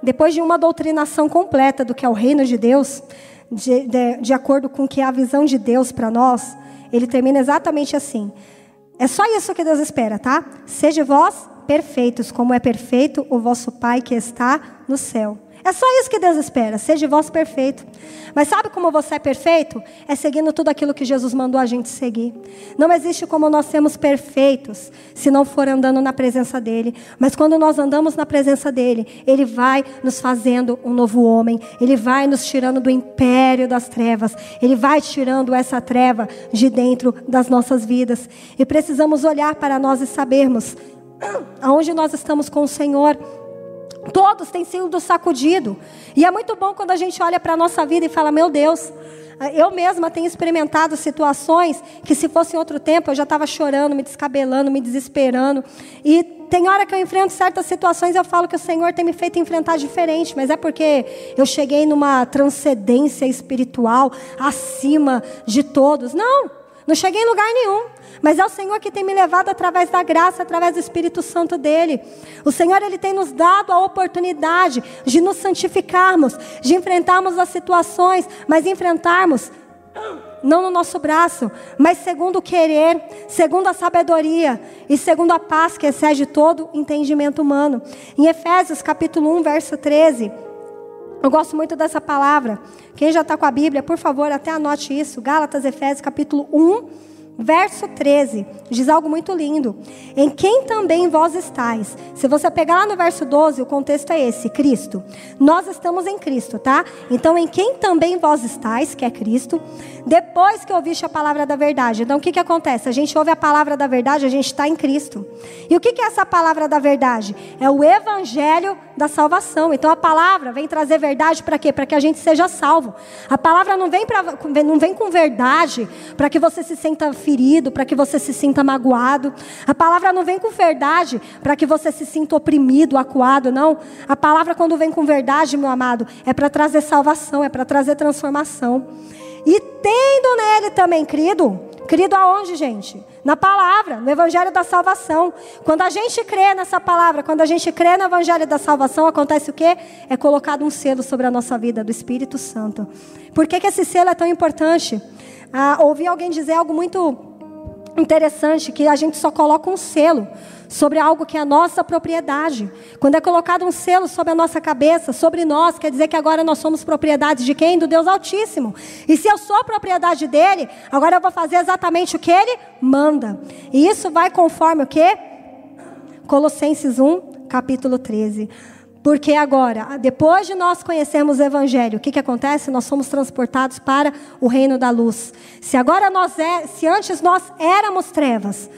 Depois de uma doutrinação completa do que é o reino de Deus, de, de, de acordo com que é a visão de Deus para nós, ele termina exatamente assim. É só isso que Deus espera, tá? Seja vós perfeitos, como é perfeito o vosso Pai que está no céu. É só isso que Deus espera, seja vosso perfeito. Mas sabe como você é perfeito? É seguindo tudo aquilo que Jesus mandou a gente seguir. Não existe como nós sermos perfeitos se não for andando na presença dEle. Mas quando nós andamos na presença dEle, Ele vai nos fazendo um novo homem. Ele vai nos tirando do império das trevas. Ele vai tirando essa treva de dentro das nossas vidas. E precisamos olhar para nós e sabermos aonde nós estamos com o Senhor. Todos têm sido sacudido. E é muito bom quando a gente olha para a nossa vida e fala: Meu Deus, eu mesma tenho experimentado situações que, se fosse em outro tempo, eu já estava chorando, me descabelando, me desesperando. E tem hora que eu enfrento certas situações eu falo que o Senhor tem me feito enfrentar diferente, mas é porque eu cheguei numa transcendência espiritual acima de todos. Não, não cheguei em lugar nenhum. Mas é o Senhor que tem me levado através da graça, através do Espírito Santo dele. O Senhor ele tem nos dado a oportunidade de nos santificarmos, de enfrentarmos as situações, mas enfrentarmos não no nosso braço, mas segundo o querer, segundo a sabedoria e segundo a paz que excede todo entendimento humano. Em Efésios capítulo 1, verso 13, eu gosto muito dessa palavra. Quem já está com a Bíblia, por favor, até anote isso. Gálatas, Efésios capítulo 1, Verso 13 diz algo muito lindo. Em quem também vós estáis. Se você pegar lá no verso 12, o contexto é esse: Cristo. Nós estamos em Cristo, tá? Então, em quem também vós estáis, que é Cristo, depois que ouviste a palavra da verdade. Então, o que, que acontece? A gente ouve a palavra da verdade, a gente está em Cristo. E o que, que é essa palavra da verdade? É o evangelho da salvação. Então, a palavra vem trazer verdade para quê? Para que a gente seja salvo. A palavra não vem, pra, não vem com verdade para que você se sinta ferido, para que você se sinta magoado. A palavra não vem com verdade para que você se sinta oprimido, acuado, não. A palavra, quando vem com verdade, meu amado, é para trazer salvação, é para trazer transformação. E tendo nele também crido, crido aonde, gente? Na palavra, no evangelho da salvação. Quando a gente crê nessa palavra, quando a gente crê no evangelho da salvação, acontece o quê? É colocado um selo sobre a nossa vida do Espírito Santo. Por que, que esse selo é tão importante? Ah, ouvi alguém dizer algo muito interessante, que a gente só coloca um selo sobre algo que é nossa propriedade. Quando é colocado um selo sobre a nossa cabeça, sobre nós, quer dizer que agora nós somos propriedade de quem? Do Deus Altíssimo. E se eu sou propriedade dele, agora eu vou fazer exatamente o que ele manda. E isso vai conforme o que? Colossenses 1, capítulo 13. Porque agora, depois de nós conhecermos o Evangelho, o que, que acontece? Nós somos transportados para o reino da luz. Se agora nós é, se antes nós éramos trevas,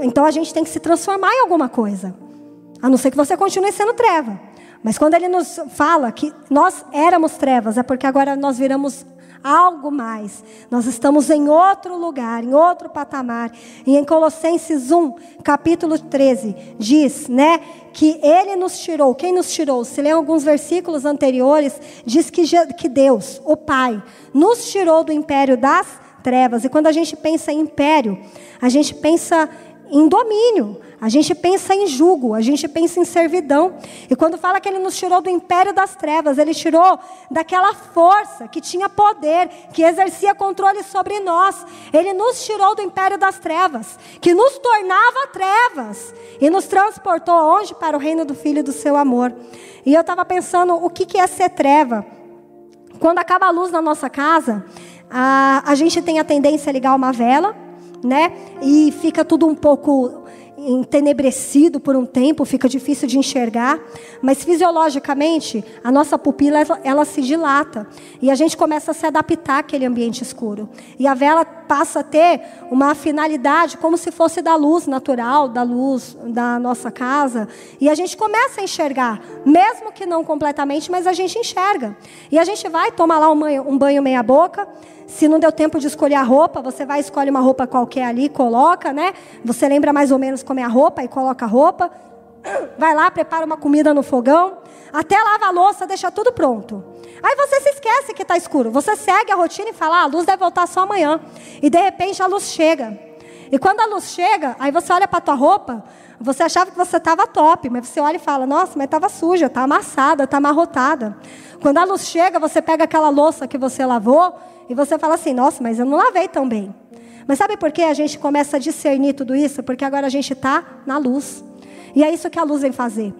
então a gente tem que se transformar em alguma coisa. A não ser que você continue sendo treva. Mas quando ele nos fala que nós éramos trevas, é porque agora nós viramos algo mais. Nós estamos em outro lugar, em outro patamar. E em Colossenses 1, capítulo 13, diz, né, que ele nos tirou. Quem nos tirou? Se lê alguns versículos anteriores, diz que, que Deus, o Pai, nos tirou do império das trevas. E quando a gente pensa em império, a gente pensa em domínio, a gente pensa em jugo, a gente pensa em servidão. E quando fala que ele nos tirou do império das trevas, ele tirou daquela força que tinha poder, que exercia controle sobre nós. Ele nos tirou do império das trevas, que nos tornava trevas e nos transportou onde? Para o reino do Filho do seu amor. E eu estava pensando, o que, que é ser treva? Quando acaba a luz na nossa casa, a, a gente tem a tendência a ligar uma vela, né? E fica tudo um pouco entenebrecido por um tempo, fica difícil de enxergar, mas fisiologicamente a nossa pupila ela, se dilata e a gente começa a se adaptar àquele ambiente escuro. E a vela passa a ter uma finalidade como se fosse da luz natural, da luz da nossa casa, e a gente começa a enxergar, mesmo que não completamente, mas a gente enxerga. E a gente vai tomar lá um banho, um banho meia boca, se não deu tempo de escolher a roupa, você vai escolhe uma roupa qualquer ali, coloca, né? Você lembra mais ou menos como é a roupa e coloca a roupa. Vai lá, prepara uma comida no fogão, até lava a louça, deixa tudo pronto. Aí você se esquece que está escuro. Você segue a rotina e fala: ah, a luz deve voltar só amanhã. E de repente a luz chega. E quando a luz chega, aí você olha para a tua roupa, você achava que você estava top, mas você olha e fala: nossa, mas estava suja, está amassada, está amarrotada. Quando a luz chega, você pega aquela louça que você lavou e você fala assim: nossa, mas eu não lavei tão bem. Mas sabe por que a gente começa a discernir tudo isso? Porque agora a gente está na luz. E é isso que a luz vem fazer.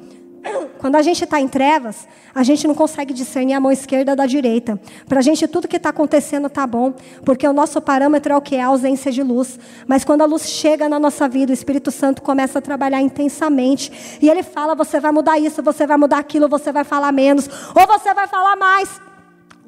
Quando a gente está em trevas, a gente não consegue discernir a mão esquerda da direita. Para a gente, tudo que está acontecendo está bom, porque o nosso parâmetro é o que é a ausência de luz. Mas quando a luz chega na nossa vida, o Espírito Santo começa a trabalhar intensamente. E ele fala: você vai mudar isso, você vai mudar aquilo, você vai falar menos, ou você vai falar mais.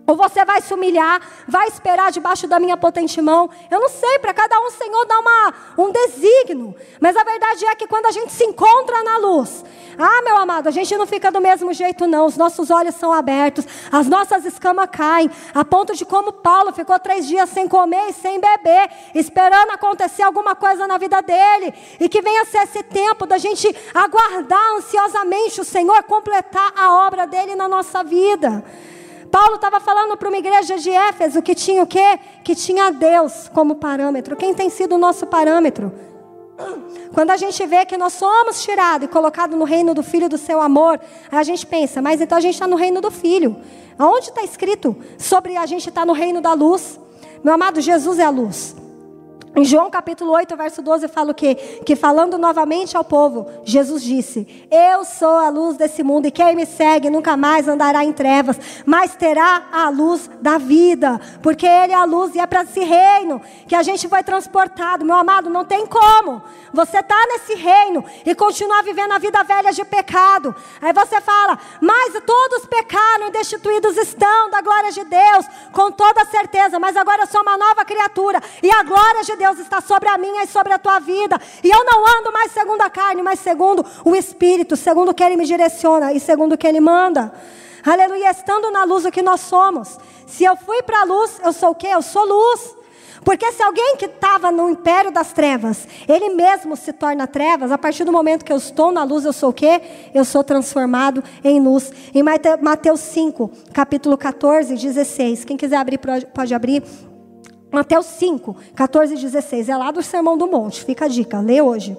Ou você vai se humilhar, vai esperar debaixo da minha potente mão. Eu não sei, para cada um o Senhor dá uma, um desígnio. Mas a verdade é que quando a gente se encontra na luz, ah, meu amado, a gente não fica do mesmo jeito, não. Os nossos olhos são abertos, as nossas escamas caem, a ponto de como Paulo ficou três dias sem comer e sem beber, esperando acontecer alguma coisa na vida dele. E que venha ser esse tempo da gente aguardar ansiosamente o Senhor completar a obra dele na nossa vida. Paulo estava falando para uma igreja de Éfeso que tinha o quê? Que tinha Deus como parâmetro. Quem tem sido o nosso parâmetro? Quando a gente vê que nós somos tirados e colocados no reino do Filho do seu amor, a gente pensa, mas então a gente está no reino do Filho. Aonde está escrito sobre a gente estar tá no reino da luz? Meu amado, Jesus é a luz. Em João capítulo 8, verso 12, fala o quê? Que falando novamente ao povo, Jesus disse: Eu sou a luz desse mundo, e quem me segue nunca mais andará em trevas, mas terá a luz da vida, porque Ele é a luz e é para esse reino que a gente foi transportado. Meu amado, não tem como você estar tá nesse reino e continuar vivendo a vida velha de pecado. Aí você fala, mas todos pecaram e destituídos estão da glória de Deus, com toda certeza, mas agora eu sou uma nova criatura, e a glória de Deus está sobre a minha e sobre a tua vida. E eu não ando mais segundo a carne, mas segundo o Espírito, segundo o que Ele me direciona e segundo o que Ele manda. Aleluia, estando na luz o que nós somos. Se eu fui para a luz, eu sou o quê? Eu sou luz. Porque se alguém que estava no império das trevas, ele mesmo se torna trevas, a partir do momento que eu estou na luz, eu sou o quê? Eu sou transformado em luz. Em Mateus 5, capítulo 14, 16. Quem quiser abrir, pode abrir. Mateus 5, 14 e 16. É lá do Sermão do Monte. Fica a dica, lê hoje.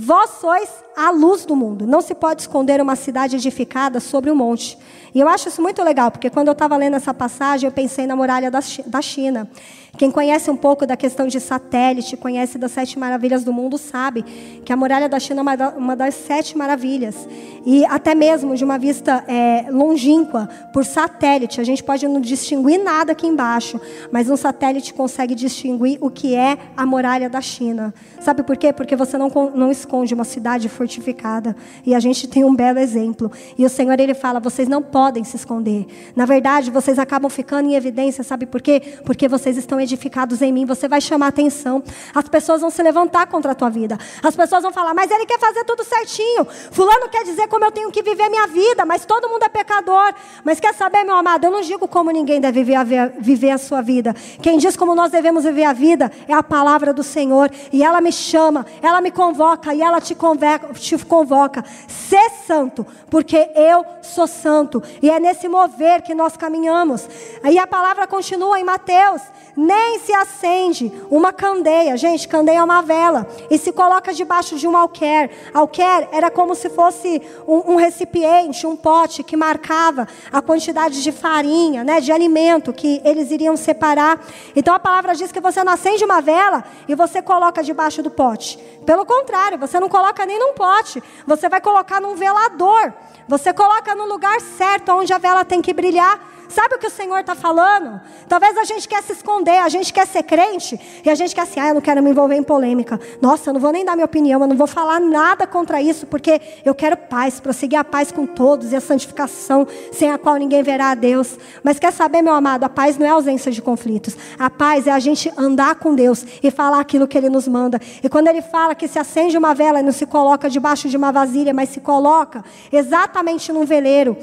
Vós sois a luz do mundo. Não se pode esconder uma cidade edificada sobre um monte. E eu acho isso muito legal, porque quando eu estava lendo essa passagem, eu pensei na muralha da China. Quem conhece um pouco da questão de satélite, conhece das sete maravilhas do mundo, sabe que a muralha da China é uma das sete maravilhas. E até mesmo de uma vista é, longínqua, por satélite, a gente pode não distinguir nada aqui embaixo, mas um satélite consegue distinguir o que é a muralha da China. Sabe por quê? Porque você não, não esconde uma cidade fortificada. E a gente tem um belo exemplo. E o Senhor, Ele fala: vocês não podem se esconder. Na verdade, vocês acabam ficando em evidência, sabe por quê? Porque vocês estão edificados em mim, você vai chamar atenção. As pessoas vão se levantar contra a tua vida. As pessoas vão falar, mas ele quer fazer tudo certinho. Fulano quer dizer como eu tenho que viver minha vida, mas todo mundo é pecador. Mas quer saber, meu amado, eu não digo como ninguém deve viver, viver a sua vida. Quem diz como nós devemos viver a vida é a palavra do Senhor. E ela me chama, ela me convoca e ela te convoca, te convoca. Ser santo, porque eu sou santo. E é nesse mover que nós caminhamos. Aí a palavra continua em Mateus nem se acende uma candeia. Gente, candeia é uma vela. E se coloca debaixo de um alquer. Alquer era como se fosse um, um recipiente, um pote que marcava a quantidade de farinha, né, de alimento que eles iriam separar. Então a palavra diz que você não acende uma vela e você coloca debaixo do pote. Pelo contrário, você não coloca nem num pote. Você vai colocar num velador. Você coloca no lugar certo, onde a vela tem que brilhar. Sabe o que o Senhor está falando? Talvez a gente quer se esconder, a gente quer ser crente e a gente quer assim, ah, eu não quero me envolver em polêmica. Nossa, eu não vou nem dar minha opinião, eu não vou falar nada contra isso, porque eu quero paz, prosseguir a paz com todos e a santificação, sem a qual ninguém verá a Deus. Mas quer saber, meu amado, a paz não é ausência de conflitos. A paz é a gente andar com Deus e falar aquilo que Ele nos manda. E quando Ele fala que se acende uma vela e não se coloca debaixo de uma vasilha, mas se coloca exatamente num veleiro,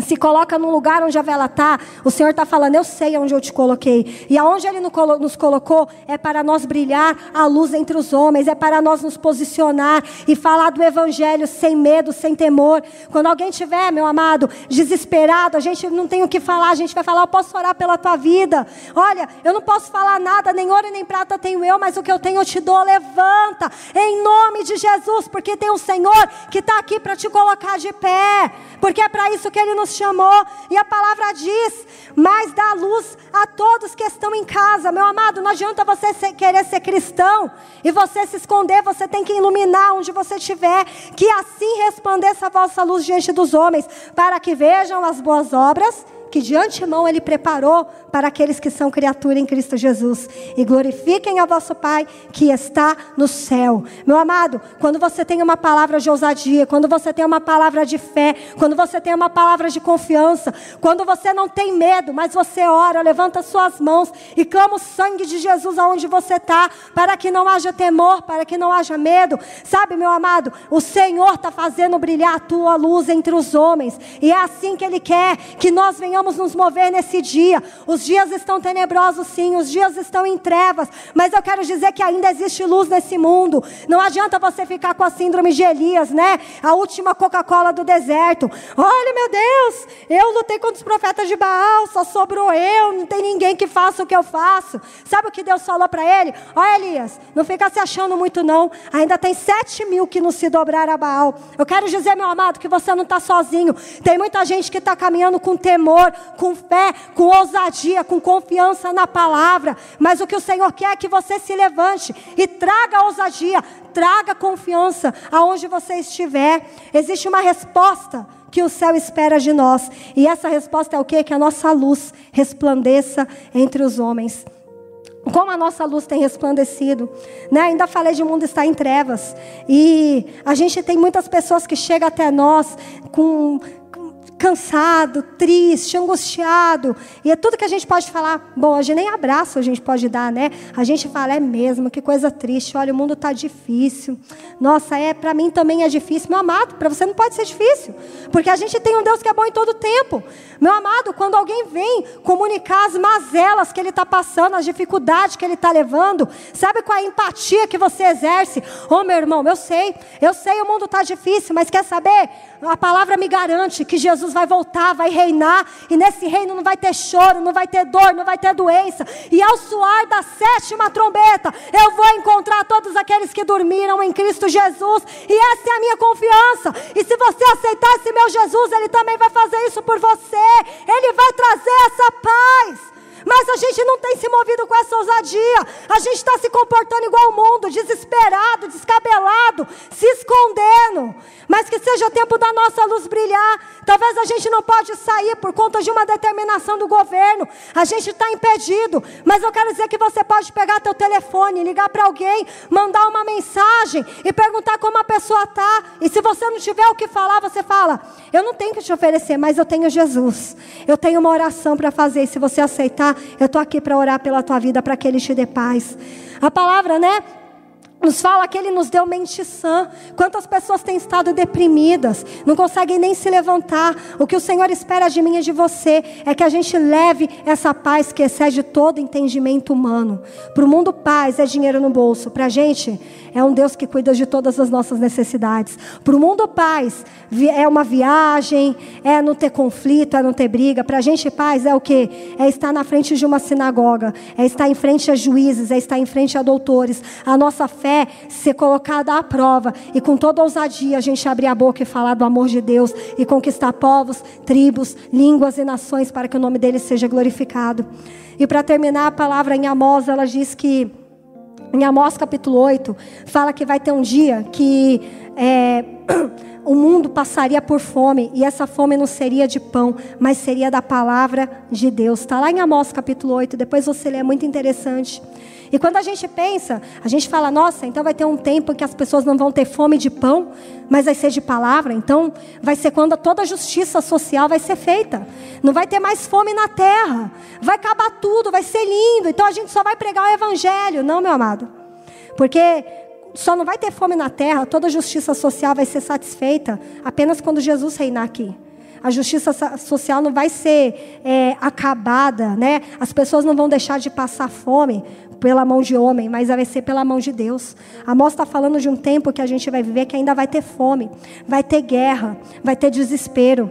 se coloca num lugar onde a vela está, o Senhor está falando, eu sei onde eu te coloquei. E aonde Ele nos colocou é para nós brilhar a luz entre os homens, é para nós nos posicionar e falar do Evangelho sem medo, sem temor. Quando alguém tiver, meu amado, desesperado, a gente não tem o que falar, a gente vai falar, eu posso orar pela tua vida. Olha, eu não posso falar nada, nem ouro nem prata tenho eu, mas o que eu tenho eu te dou, levanta, em nome de Jesus, porque tem um Senhor que está aqui para te colocar de pé, porque é para isso que Ele nos nos chamou, e a palavra diz: mas dá luz a todos que estão em casa. Meu amado, não adianta você ser, querer ser cristão e você se esconder, você tem que iluminar onde você estiver, que assim resplandeça a vossa luz diante dos homens, para que vejam as boas obras que de antemão Ele preparou para aqueles que são criatura em Cristo Jesus. E glorifiquem a vosso Pai que está no céu. Meu amado, quando você tem uma palavra de ousadia, quando você tem uma palavra de fé, quando você tem uma palavra de confiança, quando você não tem medo, mas você ora, levanta suas mãos e clama o sangue de Jesus aonde você está, para que não haja temor, para que não haja medo. Sabe, meu amado, o Senhor está fazendo brilhar a tua luz entre os homens, e é assim que Ele quer que nós venhamos precisamos nos mover nesse dia. Os dias estão tenebrosos, sim, os dias estão em trevas, mas eu quero dizer que ainda existe luz nesse mundo. Não adianta você ficar com a síndrome de Elias, né? A última Coca-Cola do deserto. Olha, meu Deus, eu lutei contra os profetas de Baal, só sobrou eu, não tem ninguém que faça o que eu faço. Sabe o que Deus falou para ele? Olha, Elias, não fica se achando muito, não. Ainda tem sete mil que não se dobraram a Baal. Eu quero dizer, meu amado, que você não está sozinho. Tem muita gente que está caminhando com temor, com fé, com ousadia, com confiança na palavra. Mas o que o Senhor quer é que você se levante e traga ousadia, traga confiança aonde você estiver. Existe uma resposta que o céu espera de nós. E essa resposta é o quê? Que a nossa luz resplandeça entre os homens. Como a nossa luz tem resplandecido, né? Ainda falei de mundo estar em trevas e a gente tem muitas pessoas que chegam até nós com cansado, triste, angustiado. E é tudo que a gente pode falar. Bom, hoje nem abraço a gente pode dar, né? A gente fala, é mesmo, que coisa triste. Olha, o mundo está difícil. Nossa, é, para mim também é difícil. Meu amado, para você não pode ser difícil. Porque a gente tem um Deus que é bom em todo tempo. Meu amado, quando alguém vem comunicar as mazelas que ele está passando, as dificuldades que ele está levando, sabe qual é a empatia que você exerce? Ô oh, meu irmão, eu sei, eu sei, o mundo está difícil, mas quer saber? A palavra me garante que Jesus vai voltar, vai reinar, e nesse reino não vai ter choro, não vai ter dor, não vai ter doença. E ao soar da sétima trombeta, eu vou encontrar todos aqueles que dormiram em Cristo Jesus, e essa é a minha confiança. E se você aceitar esse meu Jesus, Ele também vai fazer isso por você, Ele vai trazer essa paz. A gente não tem se movido com essa ousadia. A gente está se comportando igual o mundo, desesperado, descabelado, se escondendo. Mas que seja o tempo da nossa luz brilhar. Talvez a gente não pode sair por conta de uma determinação do governo. A gente está impedido. Mas eu quero dizer que você pode pegar teu telefone, ligar para alguém, mandar uma mensagem e perguntar como a pessoa está. E se você não tiver o que falar, você fala: Eu não tenho que te oferecer, mas eu tenho Jesus. Eu tenho uma oração para fazer. E se você aceitar, eu estou aqui para orar pela tua vida, para que Ele te dê paz. A palavra, né? Nos fala que Ele nos deu mente sã. Quantas pessoas têm estado deprimidas, não conseguem nem se levantar. O que o Senhor espera de mim e de você é que a gente leve essa paz que excede todo entendimento humano. Para o mundo, paz é dinheiro no bolso. Para a gente, é um Deus que cuida de todas as nossas necessidades. Para o mundo, paz é uma viagem, é não ter conflito, é não ter briga. Para a gente, paz é o que? É estar na frente de uma sinagoga, é estar em frente a juízes, é estar em frente a doutores. A nossa fé ser colocada à prova e com toda ousadia a gente abrir a boca e falar do amor de Deus e conquistar povos, tribos, línguas e nações para que o nome dele seja glorificado. E para terminar, a palavra em Amós, ela diz que em Amós capítulo 8, fala que vai ter um dia que é, o mundo passaria por fome, e essa fome não seria de pão, mas seria da palavra de Deus. Está lá em Amós capítulo 8, depois você lê, é muito interessante. E quando a gente pensa, a gente fala, nossa, então vai ter um tempo em que as pessoas não vão ter fome de pão, mas vai ser de palavra. Então vai ser quando toda a justiça social vai ser feita. Não vai ter mais fome na terra. Vai acabar tudo, vai ser lindo. Então a gente só vai pregar o evangelho, não, meu amado. Porque só não vai ter fome na terra, toda a justiça social vai ser satisfeita apenas quando Jesus reinar aqui a justiça social não vai ser é, acabada, né? As pessoas não vão deixar de passar fome pela mão de homem, mas vai ser pela mão de Deus. Amós está falando de um tempo que a gente vai viver que ainda vai ter fome, vai ter guerra, vai ter desespero.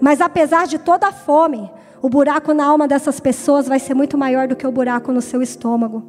Mas apesar de toda a fome, o buraco na alma dessas pessoas vai ser muito maior do que o buraco no seu estômago.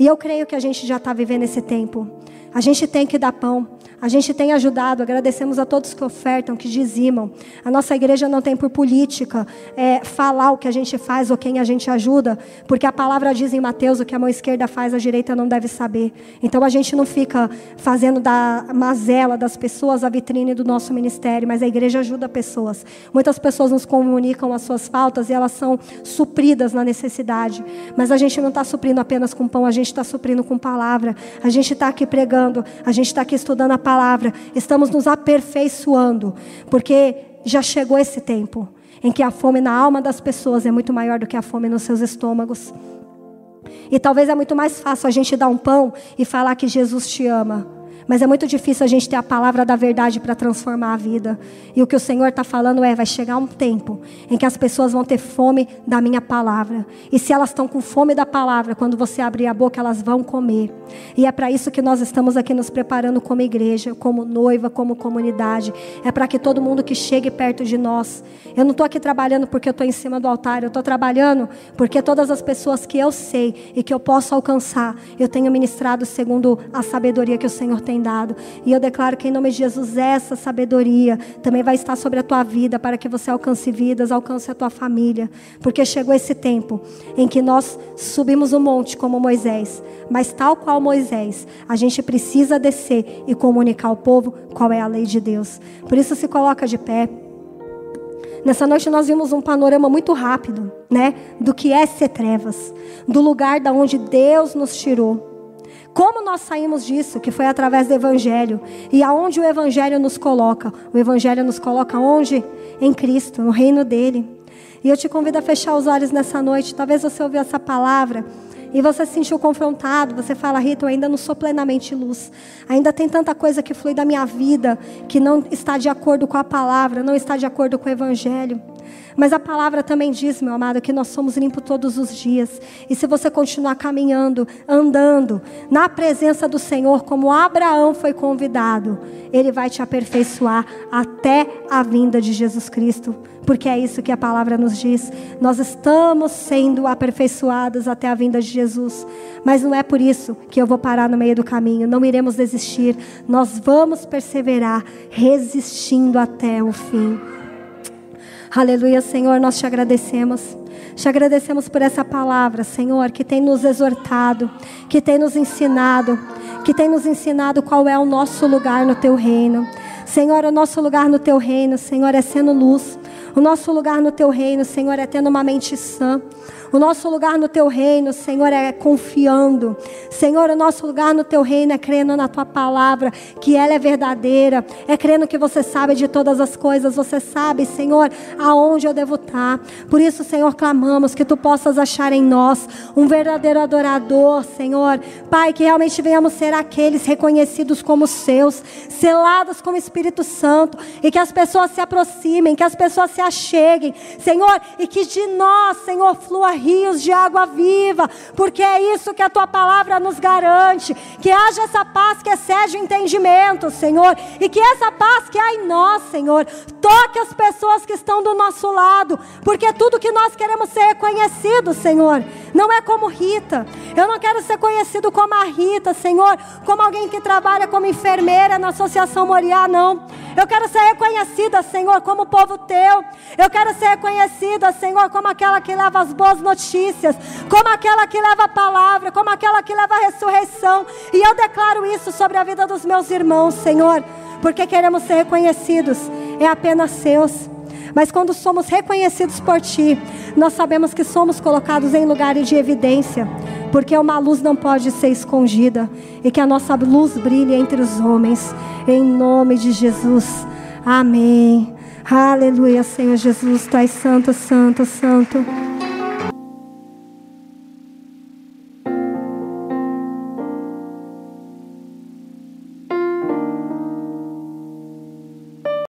E eu creio que a gente já está vivendo esse tempo. A gente tem que dar pão. A gente tem ajudado, agradecemos a todos que ofertam, que dizimam. A nossa igreja não tem por política é, falar o que a gente faz ou quem a gente ajuda, porque a palavra diz em Mateus: o que a mão esquerda faz, a direita não deve saber. Então a gente não fica fazendo da mazela das pessoas a vitrine do nosso ministério, mas a igreja ajuda pessoas. Muitas pessoas nos comunicam as suas faltas e elas são supridas na necessidade. Mas a gente não está suprindo apenas com pão, a gente está suprindo com palavra. A gente está aqui pregando, a gente está aqui estudando a palavra, estamos nos aperfeiçoando, porque já chegou esse tempo em que a fome na alma das pessoas é muito maior do que a fome nos seus estômagos. E talvez é muito mais fácil a gente dar um pão e falar que Jesus te ama mas é muito difícil a gente ter a palavra da verdade para transformar a vida. E o que o Senhor está falando é: vai chegar um tempo em que as pessoas vão ter fome da minha palavra. E se elas estão com fome da palavra, quando você abrir a boca, elas vão comer. E é para isso que nós estamos aqui nos preparando como igreja, como noiva, como comunidade. É para que todo mundo que chegue perto de nós. Eu não estou aqui trabalhando porque eu estou em cima do altar. Eu estou trabalhando porque todas as pessoas que eu sei e que eu posso alcançar, eu tenho ministrado segundo a sabedoria que o Senhor tem tem dado. E eu declaro que em nome de Jesus essa sabedoria também vai estar sobre a tua vida para que você alcance vidas, alcance a tua família, porque chegou esse tempo em que nós subimos o monte como Moisés, mas tal qual Moisés, a gente precisa descer e comunicar ao povo qual é a lei de Deus. Por isso se coloca de pé. Nessa noite nós vimos um panorama muito rápido, né, do que é ser trevas, do lugar da onde Deus nos tirou como nós saímos disso? Que foi através do Evangelho. E aonde o Evangelho nos coloca? O Evangelho nos coloca onde? Em Cristo, no reino dele. E eu te convido a fechar os olhos nessa noite. Talvez você ouviu essa palavra e você se sentiu confrontado. Você fala, Rita, eu ainda não sou plenamente luz. Ainda tem tanta coisa que flui da minha vida que não está de acordo com a palavra, não está de acordo com o Evangelho. Mas a palavra também diz, meu amado, que nós somos limpos todos os dias. E se você continuar caminhando, andando na presença do Senhor, como Abraão foi convidado, ele vai te aperfeiçoar até a vinda de Jesus Cristo. Porque é isso que a palavra nos diz. Nós estamos sendo aperfeiçoados até a vinda de Jesus. Mas não é por isso que eu vou parar no meio do caminho. Não iremos desistir. Nós vamos perseverar, resistindo até o fim. Aleluia, Senhor, nós te agradecemos. Te agradecemos por essa palavra, Senhor, que tem nos exortado, que tem nos ensinado, que tem nos ensinado qual é o nosso lugar no teu reino. Senhor, o nosso lugar no teu reino, Senhor, é sendo luz. O nosso lugar no teu reino, Senhor, é tendo uma mente sã. O nosso lugar no teu reino, Senhor, é confiando. Senhor, o nosso lugar no teu reino é crendo na tua palavra, que ela é verdadeira, é crendo que você sabe de todas as coisas, você sabe, Senhor, aonde eu devo estar. Por isso, Senhor, clamamos que tu possas achar em nós um verdadeiro adorador, Senhor. Pai, que realmente venhamos ser aqueles reconhecidos como seus, selados como Espírito Santo, e que as pessoas se aproximem, que as pessoas se acheguem, Senhor, e que de nós, Senhor, flua rios de água viva, porque é isso que a tua palavra nos garante, que haja essa paz que excede o entendimento, Senhor, e que essa paz que há em nós, Senhor, toque as pessoas que estão do nosso lado, porque tudo que nós queremos ser reconhecido, Senhor, não é como Rita. Eu não quero ser conhecido como a Rita, Senhor, como alguém que trabalha como enfermeira na Associação Moriá, não. Eu quero ser reconhecida, Senhor, como povo teu. Eu quero ser reconhecida, Senhor, como aquela que leva as boas notícias, como aquela que leva a palavra, como aquela que leva a ressurreição. E eu declaro isso sobre a vida dos meus irmãos, Senhor, porque queremos ser reconhecidos. É apenas seus. Mas quando somos reconhecidos por Ti, nós sabemos que somos colocados em lugares de evidência, porque uma luz não pode ser escondida e que a nossa luz brilhe entre os homens, em nome de Jesus. Amém. Aleluia, Senhor Jesus, Tu és santo, santo, santo.